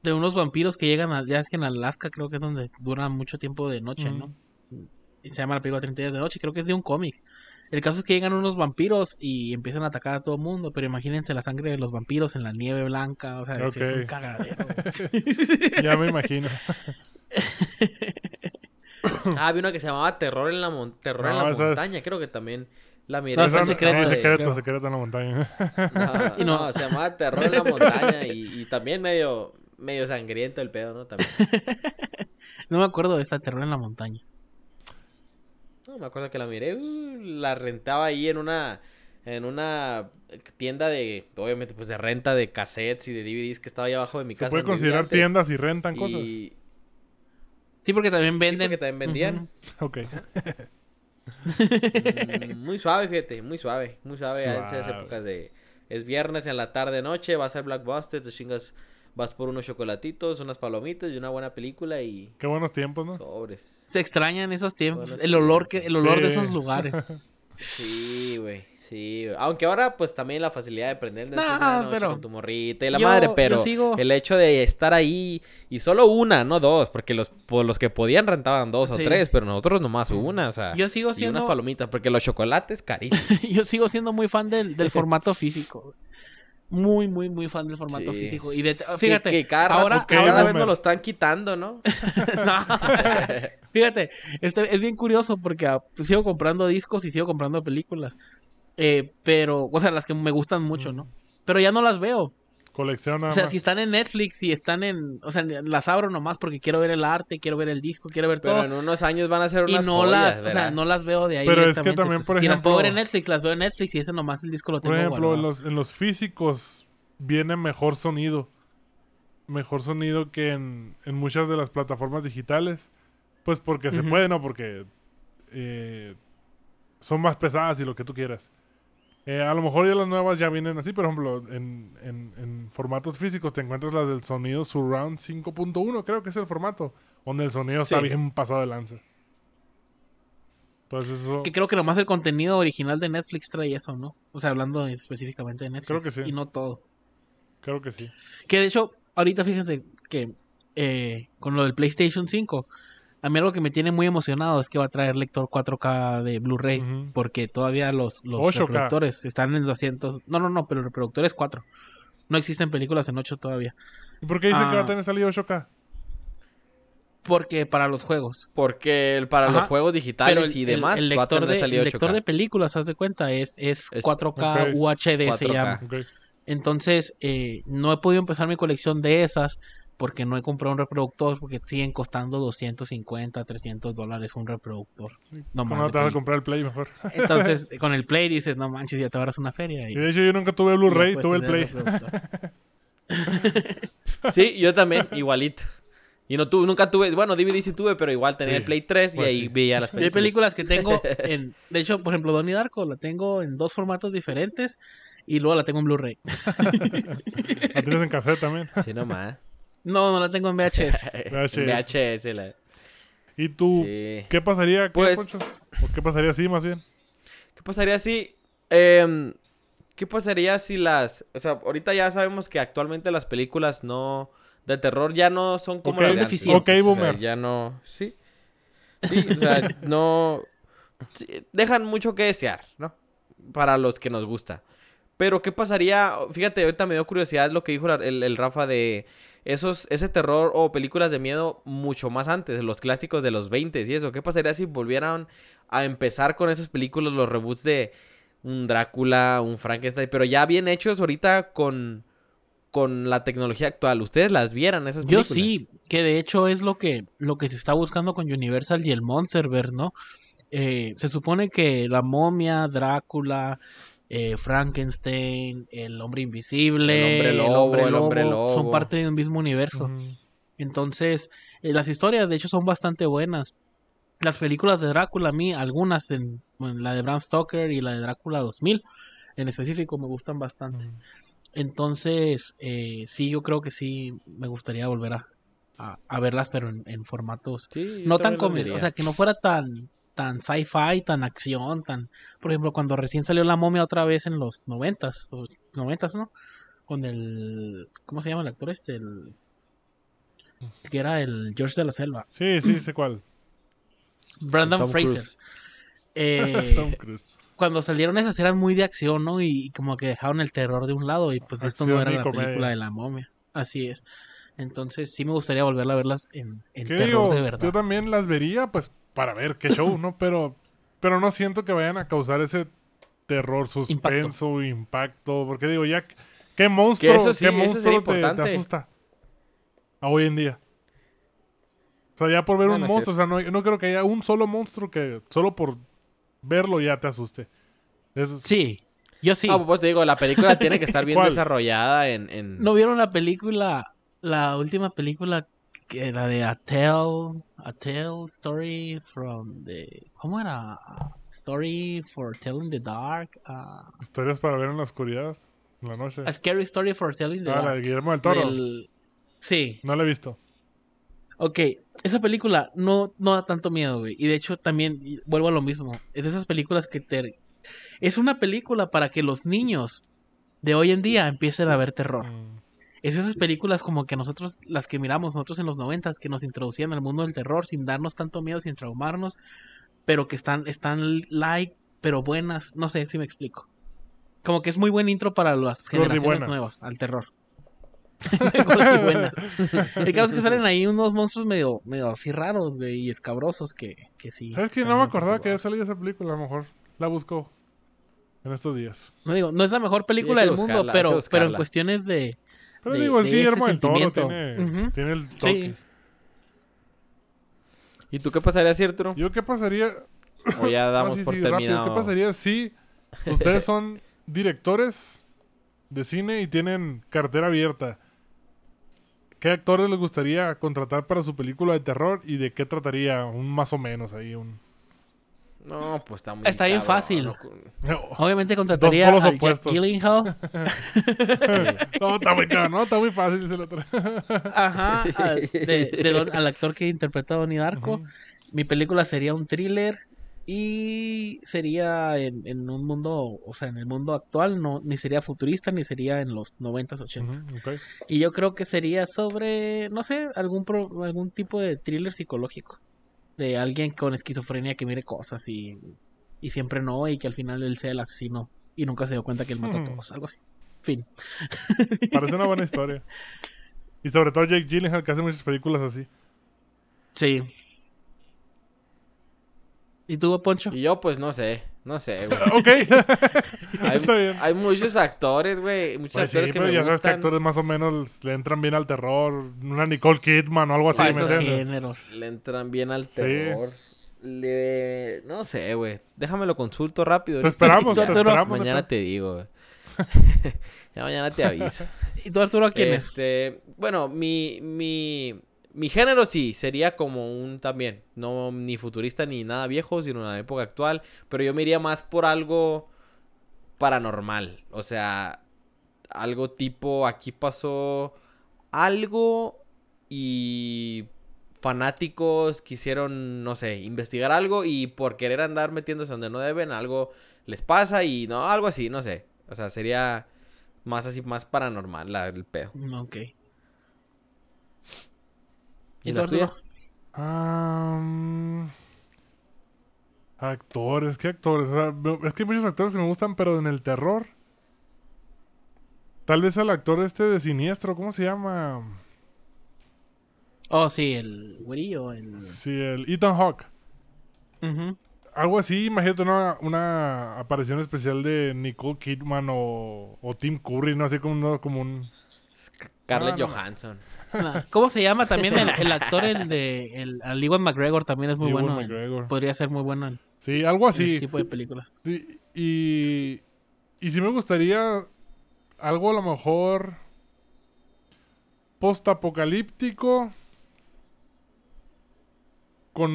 De unos vampiros que llegan a, ya es que en Alaska creo que es donde duran mucho tiempo de noche. ¿no? Y se llama la película 30 días de noche, creo que es de un cómic. El caso es que llegan unos vampiros y empiezan a atacar a todo el mundo, pero imagínense la sangre de los vampiros en la nieve blanca, o sea, es- es un cagadero. Ya me imagino. Ah, vi una que se llamaba Terror en la, mon- Terror en la es- montaña. Creo que también la miré. No, Esa- esa es secreto, sí, secreto, secreto. secreto en la montaña. No, Y no- no, se llamaba Terror en la montaña. Y, y también medio, medio sangriento el pedo, ¿no? También. No me acuerdo de esa terror en la montaña. Me acuerdo que la miré. uh, la rentaba ahí en una en una tienda de, obviamente, pues de renta de cassettes y de DVDs que estaba ahí abajo de mi Se casa. puede donde vivía considerar antes. tiendas y rentan cosas. Y- Sí, porque también venden. porque también vendían. Ujú. Ok. Mm, muy suave, fíjate, muy suave, muy suave, a esas Suave. épocas de es viernes en la tarde noche, vas al Blockbuster, te chingas, vas por unos chocolatitos, unas palomitas y una buena película y Qué buenos tiempos, ¿no? sobres. Se extrañan esos tiempos. El olor que, el olor de esos lugares. Sí, güey. Sí, güey. aunque ahora pues también la facilidad de prender Nah, noche pero- con tu morrita y la Yo- madre, yo pero sigo- el hecho de estar ahí y solo una, no dos, porque los por los que podían rentaban dos o tres, pero nosotros nomás una, o sea, Yo sigo y siendo- unas palomitas, porque los chocolates carísimos. Yo sigo siendo muy fan del, del formato físico. Muy, muy, muy fan del formato Sí. físico. Y de, fíjate, que, que cada, rato- ahora, que cada ahora- vez nos lo están quitando, ¿no? No. Fíjate, este, es bien curioso porque ah, pues, sigo comprando discos y sigo comprando películas. Eh, pero, o sea, las que me gustan mucho, ¿no? Pero ya no las veo. Colección nada O sea, más. si están en Netflix, si están en... O sea, las abro nomás porque quiero ver el arte, quiero ver el disco, quiero ver Pero todo. en unos años van a ser Y unas no joyas, las, o sea, no las veo de ahí Pero es que también, pues. por Si las puedo ver en ejemplo- Netflix, las veo en Netflix y ese nomás el disco lo tengo Por ejemplo, en los, en los físicos viene mejor sonido. Mejor sonido que en, en muchas de las plataformas digitales. Pues porque se puede, ¿no? Porque eh, son más pesadas y lo que tú quieras. Eh, a lo mejor ya las nuevas ya vienen así. Por ejemplo, en, en- en formatos físicos te encuentras las del sonido Surround 5.1, creo que es el formato. Donde el sonido está bien pasado de lanza. Entonces eso... Que creo que nomás el contenido original de Netflix trae eso, ¿no? O sea, hablando específicamente de Netflix. Creo que sí. Y no todo. Creo que sí. Que de hecho, ahorita fíjense que eh, con lo del PlayStation 5, a mí algo que me tiene muy emocionado es que va a traer lector 4K de Blu-ray. Porque todavía los, los 8K. reproductores están en 200. No, no, no, pero el reproductor es 4. No existen películas en 8 todavía. ¿Y por qué dice que va a Ah. tener salido 8K? Porque para los juegos. Porque el- para los juegos digitales el, y el- demás el va a lector, tener de, salido el lector 8K. de películas, haz de cuenta, es, es, Es- 4K ok. UHD se 4K. llama. Entonces, eh, no he podido empezar mi colección de esas porque no he comprado un reproductor porque siguen costando 250, 300 dólares un reproductor. No ¿Cómo te vas a comprar el Play mejor? Entonces, con el Play dices, no manches, ya te ahorras una feria. Y de hecho yo nunca tuve Blu-ray, tuve el Play. Sí, yo también, igualito. Y no tuve, nunca tuve, bueno, DVD sí tuve, pero igual tenía Sí, el Play 3 y pues ahí sí. veía las Y hay películas. películas que tengo en... De hecho, por ejemplo, Donnie Darko la tengo en dos formatos diferentes y luego la tengo en Blu-ray. La tienes en cassette también. Sí, nomás. No, no la tengo en VHS. VHS. VHS. la- ¿Y tú Sí. qué pasaría? ¿Qué, Pues- Poncho? ¿O qué pasaría así más bien? ¿Qué pasaría si... em, ¿Qué pasaría si las... O sea, ahorita ya sabemos que actualmente las películas no de terror ya no son como Ok, las de antes. deficientes. ok, O sea, boomer. ya no, sí. Sí, o sea, no sí, dejan mucho que desear, ¿no? Para los que nos gusta. Pero ¿qué pasaría? Fíjate, ahorita me dio curiosidad lo que dijo el Rafa de esos ese terror o películas de miedo mucho más antes, los clásicos de los 20 y eso. ¿Qué pasaría si volvieran a empezar con esas películas, los reboots de un Drácula, un Frankenstein, pero ya bien hechos ahorita con con la tecnología actual? ¿Ustedes las vieran esas Yo películas? sí, que de hecho es lo que, lo que se está buscando con Universal y el Monsterverse, ¿no? Eh, se supone que la momia, Drácula, eh, Frankenstein, el hombre invisible, El hombre lobo, el hombre lobo, son lobo. parte de un mismo universo. Entonces, eh, las historias de hecho son bastante buenas. Las películas de Drácula, a mí, algunas, en, bueno, la de Bram Stoker y la de Drácula 2000, en específico, me gustan bastante. Entonces, eh, sí, yo creo que sí me gustaría volver a, a, a verlas, pero en, en formatos Sí, no tan vería. o sea, que no fuera tan tan sci-fi, tan acción, tan, por ejemplo, cuando recién salió La Momia otra vez en los noventas, noventas, ¿no? Con el, ¿cómo se llama el actor este? El, que era el George de la Selva, Sí, sí, sé cuál. Brandon Tom Fraser. Cruise. Eh, Tom Cruise. cuando salieron esas eran muy de acción, ¿no? Y como que dejaron el terror de un lado y pues esto no Acción era la comedia. película de la momia. Así es. Entonces sí me gustaría volverla a verlas en, en ¿Qué terror digo? de verdad. Yo también las vería, pues, para ver qué show, ¿no? Pero, pero no siento que vayan a causar ese terror, suspenso, impacto. porque digo, ya, ¿qué monstruo, eso sí, qué monstruo te, asusta? A hoy en día. O sea, ya por ver un monstruo, o sea, no, no creo que haya un solo monstruo que solo por verlo ya te asuste. Es- Sí, yo sí. Ah, pues te digo, la película tiene que estar bien ¿Cuál? desarrollada en... en... ¿No vieron la película, la última película que era de A Tale, A Tale Story from the, ¿cómo era? Story for Telling the Dark, ah, Historias para ver en la oscuridad, en la noche. A Scary Story for Telling the Ah, la Dark. de Guillermo del Toro. Del- Sí, No la he visto. ok. Esa película no, no da tanto miedo, güey. Y de hecho también, vuelvo a lo mismo, es de esas películas que te... Es una película para que los niños de hoy en día empiecen a ver terror. Mm. Es esas películas como que nosotros, las que miramos nosotros en los noventas, que nos introducían al mundo del terror sin darnos tanto miedo, sin traumarnos, pero que están, están like, pero buenas, no sé si me explico. Como que es muy buen intro para las generaciones nuevas, al terror. buenas. El caso es que salen ahí unos monstruos medio, medio así raros, güey, y escabrosos que, que sí. ¿Sabes qué? están No me acordaba que había salido esa película. A lo mejor la busco en estos días. No digo, no es la mejor película que del mundo, buscarla, que pero, pero en cuestiones de... Pero de- digo, es de Guillermo del Toro. Tiene, tiene el toque. Sí. ¿Y tú qué pasaría, cierto? ¿Yo qué pasaría? O ya No, damos sí, por sí, terminado. rápido. ¿Qué pasaría si ustedes son directores de cine y tienen cartera abierta? ¿Qué actores les gustaría contratar para su película de terror y de qué trataría? Un más o menos ahí, un... No, pues está muy Está bien cabrón, fácil. ¿no? Obviamente contrataría polos a Jack opuestos. Gyllenhaal. No, está muy cabrón, no, está muy fácil, dice el otro. Ajá, al, de- de Don- al actor que interpreta a Donnie Darko. Mi película sería un thriller y sería en, en un mundo, o sea, en el mundo actual, no ni sería futurista ni sería en los 90s, 80s. Ujú, ok. Y yo creo que sería sobre, no sé, algún pro- algún tipo de thriller psicológico. De alguien con esquizofrenia que mire cosas y, y siempre no, y que al final él sea el asesino y nunca se dio cuenta que él mató a Hmm. todos, algo así. Fin. Parece una buena historia. Y sobre todo Jake Gyllenhaal, que hace muchas películas así. Sí. ¿Y tú, Poncho? Y yo, pues no sé. No sé, güey. Ok, Hay, está bien. hay muchos actores, güey. Muchos Pues sí, actores que pero me ya sabes que gustan. actores más o menos le entran bien al terror. Una Nicole Kidman o algo así, Para ¿me entiendes? géneros. Le entran bien al Sí. terror. Le... No sé, güey. Déjamelo consulto rápido. Te esperamos, te esperamos. Mañana te digo, güey. ya mañana te aviso. ¿Y tú, Arturo, a quién es? este, Bueno, mi, mi, mi género sí, sería como un también, no ni futurista ni nada viejo, sino una época actual, pero yo me iría más por algo paranormal, o sea, algo tipo, aquí pasó algo y fanáticos quisieron, no sé, investigar algo y por querer andar metiéndose donde no deben, algo les pasa y no, algo así, no sé, o sea, sería más así, más paranormal la- el pedo. Mm, Ok. ¿Y, ¿Y la tuya? Actores, ¿qué actores? O sea, es que hay muchos actores que me gustan, pero en el terror. Tal vez al actor este de Siniestro, ¿cómo se llama? Oh, sí, el güerillo, el... Sí, el Ethan Hawke. Ujú. Algo así, imagínate una, una aparición especial de Nicole Kidman o, o Tim Curry, ¿no? Así como, un- como un... Scarlett No, no, no. Johansson. Ah, ¿Cómo se llama también el, el actor, el de... El, al Ewan McGregor también es muy Ewan bueno. en- McGregor. podría ser muy bueno en, Sí, algo ese así. tipo de películas. Sí, y, y sí me gustaría algo a lo mejor postapocalíptico con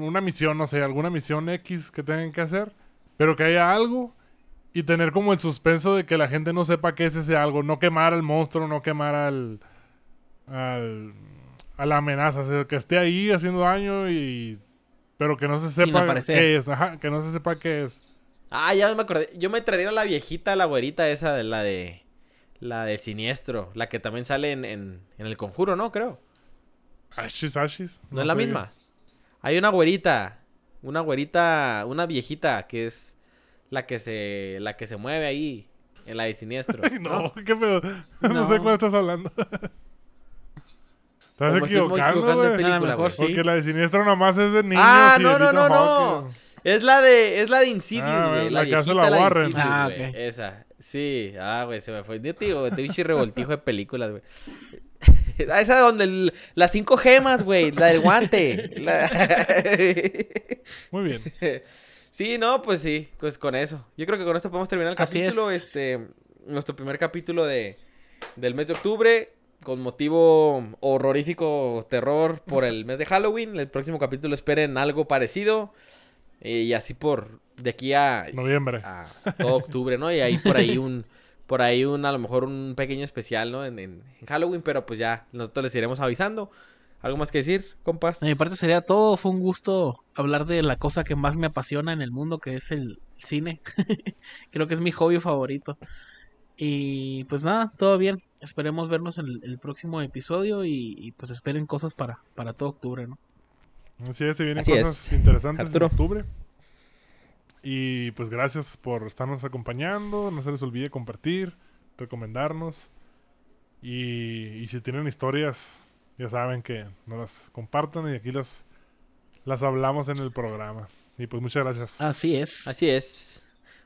una misión, no sé, alguna misión X que tengan que hacer, pero que haya algo y tener como el suspenso de que la gente no sepa qué es ese algo, no quemar al monstruo, no quemar al, al a la amenaza, o sea, que esté ahí haciendo daño y pero que no se sepa qué es, ajá, que no se sepa qué es. Ah, ya me acordé. Yo me traería a la viejita, la güerita esa de la de. La de siniestro. La que también sale en, en, en el conjuro, ¿no? Creo. Ashis, Ashis. No, es la misma. Hay una güerita. Una güerita. Una viejita que es la que se. La que se mueve ahí. En la de siniestro. No, qué pedo. No, No. sé cuál estás hablando. Estás equivocando, güey. sí. Porque la de Siniestro nomás es de niños Ah, y no, de no, no, no. Es la de. Es la de Insidious, Ah, güey. la de viejita, la Warren. Ah. Esa. Sí. Ah, güey, se me fue. Yo te digo, te revoltijo de películas, güey. Ah, esa donde el- las cinco gemas, güey. La del guante. La- Muy bien. Sí, no, pues sí, pues con eso. Yo creo que con esto podemos terminar el Así capítulo. es. Este, nuestro primer capítulo de, del mes de octubre. Con motivo horrorífico terror por el mes de Halloween. El próximo capítulo esperen algo parecido. eh, y así por de aquí a, Noviembre. a todo octubre, ¿no? Y ahí por ahí un, por ahí un, a lo mejor un pequeño especial, ¿no? En, en- en Halloween, pero pues ya nosotros les iremos avisando. ¿Algo más que decir, compas? De mi parte sería todo. Fue un gusto hablar de la cosa que más me apasiona en el mundo, que es el cine. Creo que es mi hobby favorito. Y pues nada, todo bien. Esperemos vernos en el, el próximo episodio y, y, pues esperen cosas para, para todo octubre, ¿no? Así es, se vienen Así cosas es. interesantes Arturo. en octubre. Y pues gracias por estarnos acompañando. No se les olvide compartir, recomendarnos. Y, y si tienen historias, ya saben que nos las compartan y aquí las, las hablamos en el programa. Y pues muchas gracias. Así es. Así es.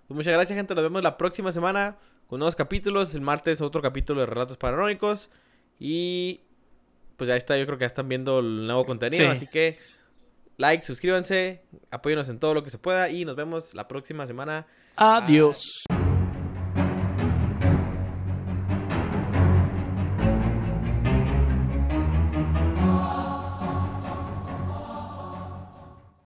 Pues muchas gracias, gente. Nos vemos la próxima semana con nuevos capítulos. El martes otro capítulo de Relatos Paranoicos. Y pues ya está, yo creo que ya están viendo el nuevo contenido. Sí. Así que like, suscríbanse, apóyenos en todo lo que se pueda. Y nos vemos la próxima semana. Adiós.